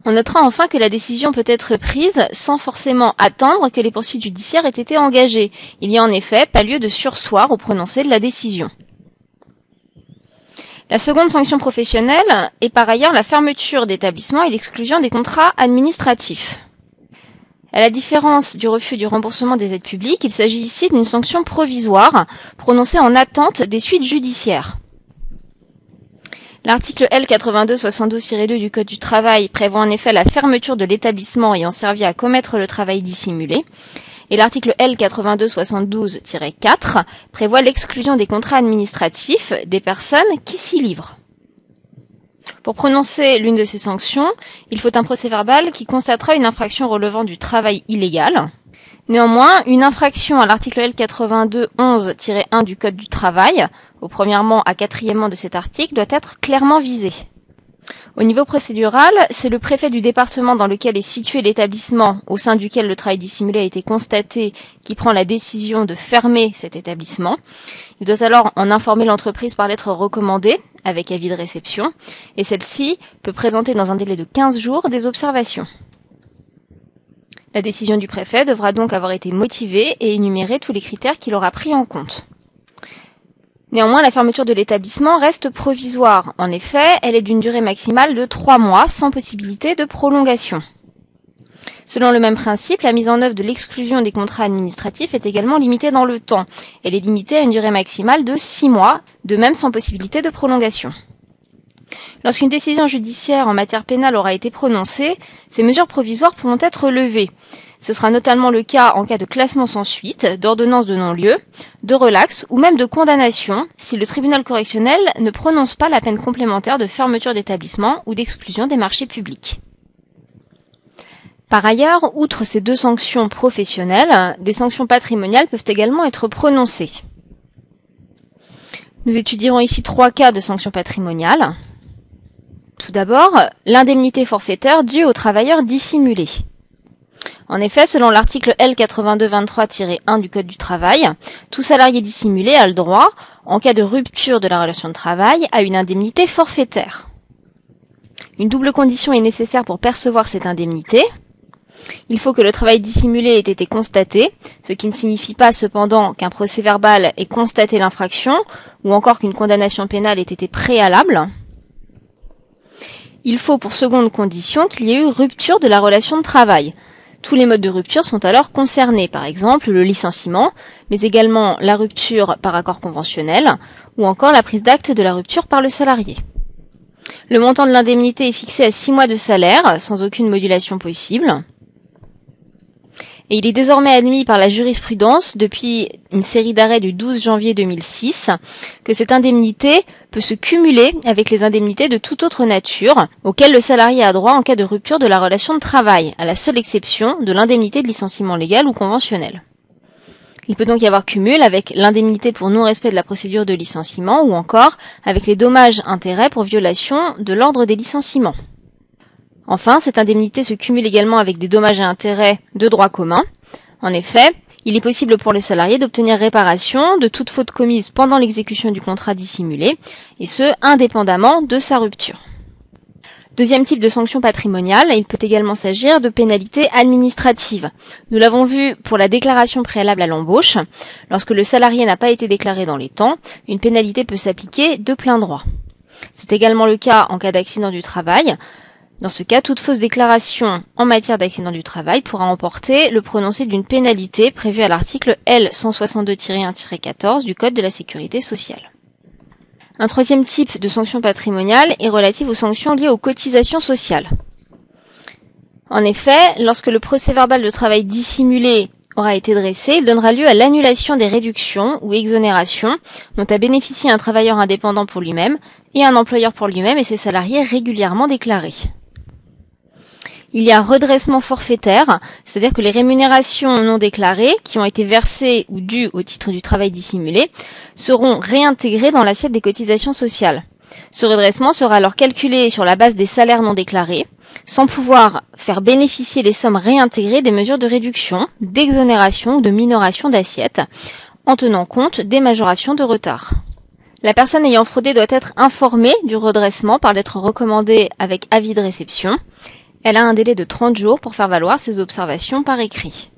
On notera enfin que la décision peut être prise sans forcément attendre que les poursuites judiciaires aient été engagées. Il y a en effet pas lieu de sursoir au prononcé de la décision. La seconde sanction professionnelle est par ailleurs la fermeture d'établissements et l'exclusion des contrats administratifs. À la différence du refus du remboursement des aides publiques, il s'agit ici d'une sanction provisoire prononcée en attente des suites judiciaires. L'article L8272-2 du Code du travail prévoit en effet la fermeture de l'établissement ayant servi à commettre le travail dissimulé. Et l'article L8272-4 prévoit l'exclusion des contrats administratifs des personnes qui s'y livrent. Pour prononcer l'une de ces sanctions, il faut un procès verbal qui constatera une infraction relevant du travail illégal. Néanmoins, une infraction à l'article L8211-1 du Code du travail au premièrement à quatrièmement de cet article doit être clairement visé. Au niveau procédural, c'est le préfet du département dans lequel est situé l'établissement au sein duquel le travail dissimulé a été constaté qui prend la décision de fermer cet établissement. Il doit alors en informer l'entreprise par lettre recommandée avec avis de réception et celle-ci peut présenter dans un délai de 15 jours des observations. La décision du préfet devra donc avoir été motivée et énumérer tous les critères qu'il aura pris en compte. Néanmoins, la fermeture de l'établissement reste provisoire. En effet, elle est d'une durée maximale de trois mois, sans possibilité de prolongation. Selon le même principe, la mise en œuvre de l'exclusion des contrats administratifs est également limitée dans le temps. Elle est limitée à une durée maximale de six mois, de même sans possibilité de prolongation. Lorsqu'une décision judiciaire en matière pénale aura été prononcée, ces mesures provisoires pourront être levées. Ce sera notamment le cas en cas de classement sans suite, d'ordonnance de non-lieu, de relax ou même de condamnation si le tribunal correctionnel ne prononce pas la peine complémentaire de fermeture d'établissement ou d'exclusion des marchés publics. Par ailleurs, outre ces deux sanctions professionnelles, des sanctions patrimoniales peuvent également être prononcées. Nous étudierons ici trois cas de sanctions patrimoniales. Tout d'abord, l'indemnité forfaitaire due aux travailleurs dissimulés. En effet, selon l'article L8223-1 du Code du travail, tout salarié dissimulé a le droit, en cas de rupture de la relation de travail, à une indemnité forfaitaire. Une double condition est nécessaire pour percevoir cette indemnité. Il faut que le travail dissimulé ait été constaté, ce qui ne signifie pas cependant qu'un procès verbal ait constaté l'infraction, ou encore qu'une condamnation pénale ait été préalable. Il faut pour seconde condition qu'il y ait eu rupture de la relation de travail, tous les modes de rupture sont alors concernés, par exemple le licenciement, mais également la rupture par accord conventionnel, ou encore la prise d'acte de la rupture par le salarié. Le montant de l'indemnité est fixé à 6 mois de salaire, sans aucune modulation possible. Et il est désormais admis par la jurisprudence, depuis une série d'arrêts du 12 janvier 2006, que cette indemnité peut se cumuler avec les indemnités de toute autre nature auxquelles le salarié a droit en cas de rupture de la relation de travail, à la seule exception de l'indemnité de licenciement légal ou conventionnel. Il peut donc y avoir cumul avec l'indemnité pour non-respect de la procédure de licenciement ou encore avec les dommages-intérêts pour violation de l'ordre des licenciements. Enfin, cette indemnité se cumule également avec des dommages et intérêts de droit commun. En effet, il est possible pour le salarié d'obtenir réparation de toute faute commise pendant l'exécution du contrat dissimulé, et ce, indépendamment de sa rupture. Deuxième type de sanction patrimoniale, il peut également s'agir de pénalités administratives. Nous l'avons vu pour la déclaration préalable à l'embauche. Lorsque le salarié n'a pas été déclaré dans les temps, une pénalité peut s'appliquer de plein droit. C'est également le cas en cas d'accident du travail. Dans ce cas, toute fausse déclaration en matière d'accident du travail pourra emporter le prononcé d'une pénalité prévue à l'article L162-1-14 du Code de la sécurité sociale. Un troisième type de sanction patrimoniale est relative aux sanctions liées aux cotisations sociales. En effet, lorsque le procès verbal de travail dissimulé aura été dressé, il donnera lieu à l'annulation des réductions ou exonérations dont a bénéficié un travailleur indépendant pour lui-même et un employeur pour lui-même et ses salariés régulièrement déclarés il y a redressement forfaitaire, c'est-à-dire que les rémunérations non déclarées qui ont été versées ou dues au titre du travail dissimulé seront réintégrées dans l'assiette des cotisations sociales. Ce redressement sera alors calculé sur la base des salaires non déclarés, sans pouvoir faire bénéficier les sommes réintégrées des mesures de réduction, d'exonération ou de minoration d'assiette, en tenant compte des majorations de retard. La personne ayant fraudé doit être informée du redressement par lettre recommandée avec avis de réception elle a un délai de 30 jours pour faire valoir ses observations par écrit.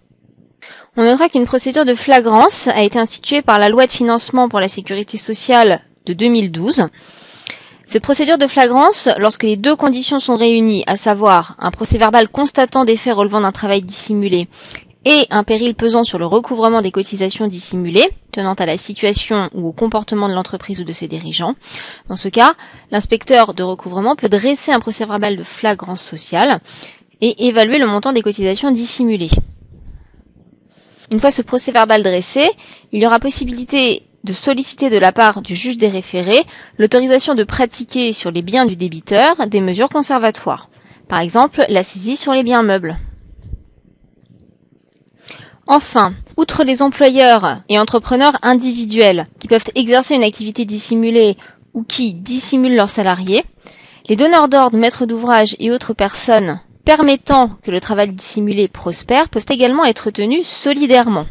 On notera qu'une procédure de flagrance a été instituée par la loi de financement pour la sécurité sociale de 2012. Cette procédure de flagrance, lorsque les deux conditions sont réunies, à savoir un procès verbal constatant des faits relevant d'un travail dissimulé et un péril pesant sur le recouvrement des cotisations dissimulées, tenant à la situation ou au comportement de l'entreprise ou de ses dirigeants. Dans ce cas, l'inspecteur de recouvrement peut dresser un procès verbal de flagrance sociale et évaluer le montant des cotisations dissimulées. Une fois ce procès verbal dressé, il y aura possibilité de solliciter de la part du juge des référés l'autorisation de pratiquer sur les biens du débiteur des mesures conservatoires. Par exemple, la saisie sur les biens meubles. Enfin, outre les employeurs et entrepreneurs individuels qui peuvent exercer une activité dissimulée ou qui dissimulent leurs salariés, les donneurs d'ordre, maîtres d'ouvrage et autres personnes permettant que le travail dissimulé prospère peuvent également être tenus solidairement.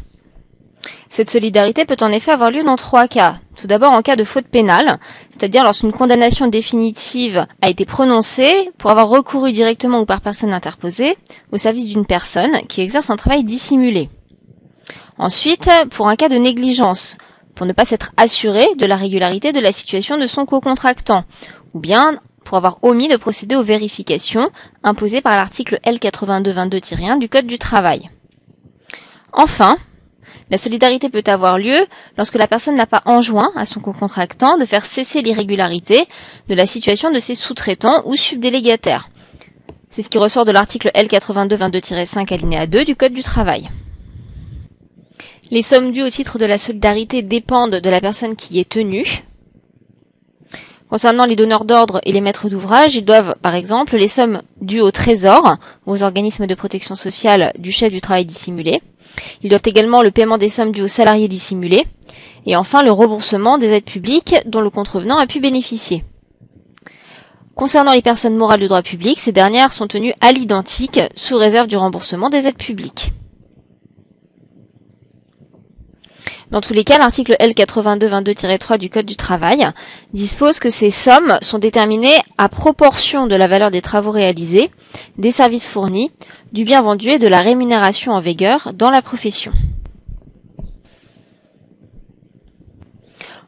Cette solidarité peut en effet avoir lieu dans trois cas. Tout d'abord en cas de faute pénale, c'est-à-dire lorsqu'une condamnation définitive a été prononcée pour avoir recouru directement ou par personne interposée au service d'une personne qui exerce un travail dissimulé. Ensuite, pour un cas de négligence, pour ne pas s'être assuré de la régularité de la situation de son co-contractant, ou bien pour avoir omis de procéder aux vérifications imposées par l'article L8222-1 du Code du travail. Enfin, la solidarité peut avoir lieu lorsque la personne n'a pas enjoint à son co-contractant de faire cesser l'irrégularité de la situation de ses sous-traitants ou subdélégataires. C'est ce qui ressort de l'article L8222-5 alinéa 2 du Code du travail. Les sommes dues au titre de la solidarité dépendent de la personne qui est tenue. Concernant les donneurs d'ordre et les maîtres d'ouvrage, ils doivent, par exemple, les sommes dues au trésor, aux organismes de protection sociale du chef du travail dissimulé. Ils doivent également le paiement des sommes dues aux salariés dissimulés. Et enfin, le remboursement des aides publiques dont le contrevenant a pu bénéficier. Concernant les personnes morales de droit public, ces dernières sont tenues à l'identique, sous réserve du remboursement des aides publiques. Dans tous les cas, l'article L8222-3 du Code du travail dispose que ces sommes sont déterminées à proportion de la valeur des travaux réalisés, des services fournis, du bien vendu et de la rémunération en vigueur dans la profession.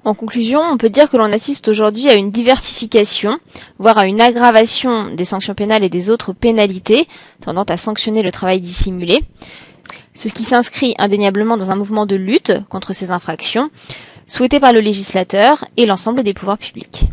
En conclusion, on peut dire que l'on assiste aujourd'hui à une diversification, voire à une aggravation des sanctions pénales et des autres pénalités tendant à sanctionner le travail dissimulé, ce qui s'inscrit indéniablement dans un mouvement de lutte contre ces infractions, souhaité par le législateur et l'ensemble des pouvoirs publics.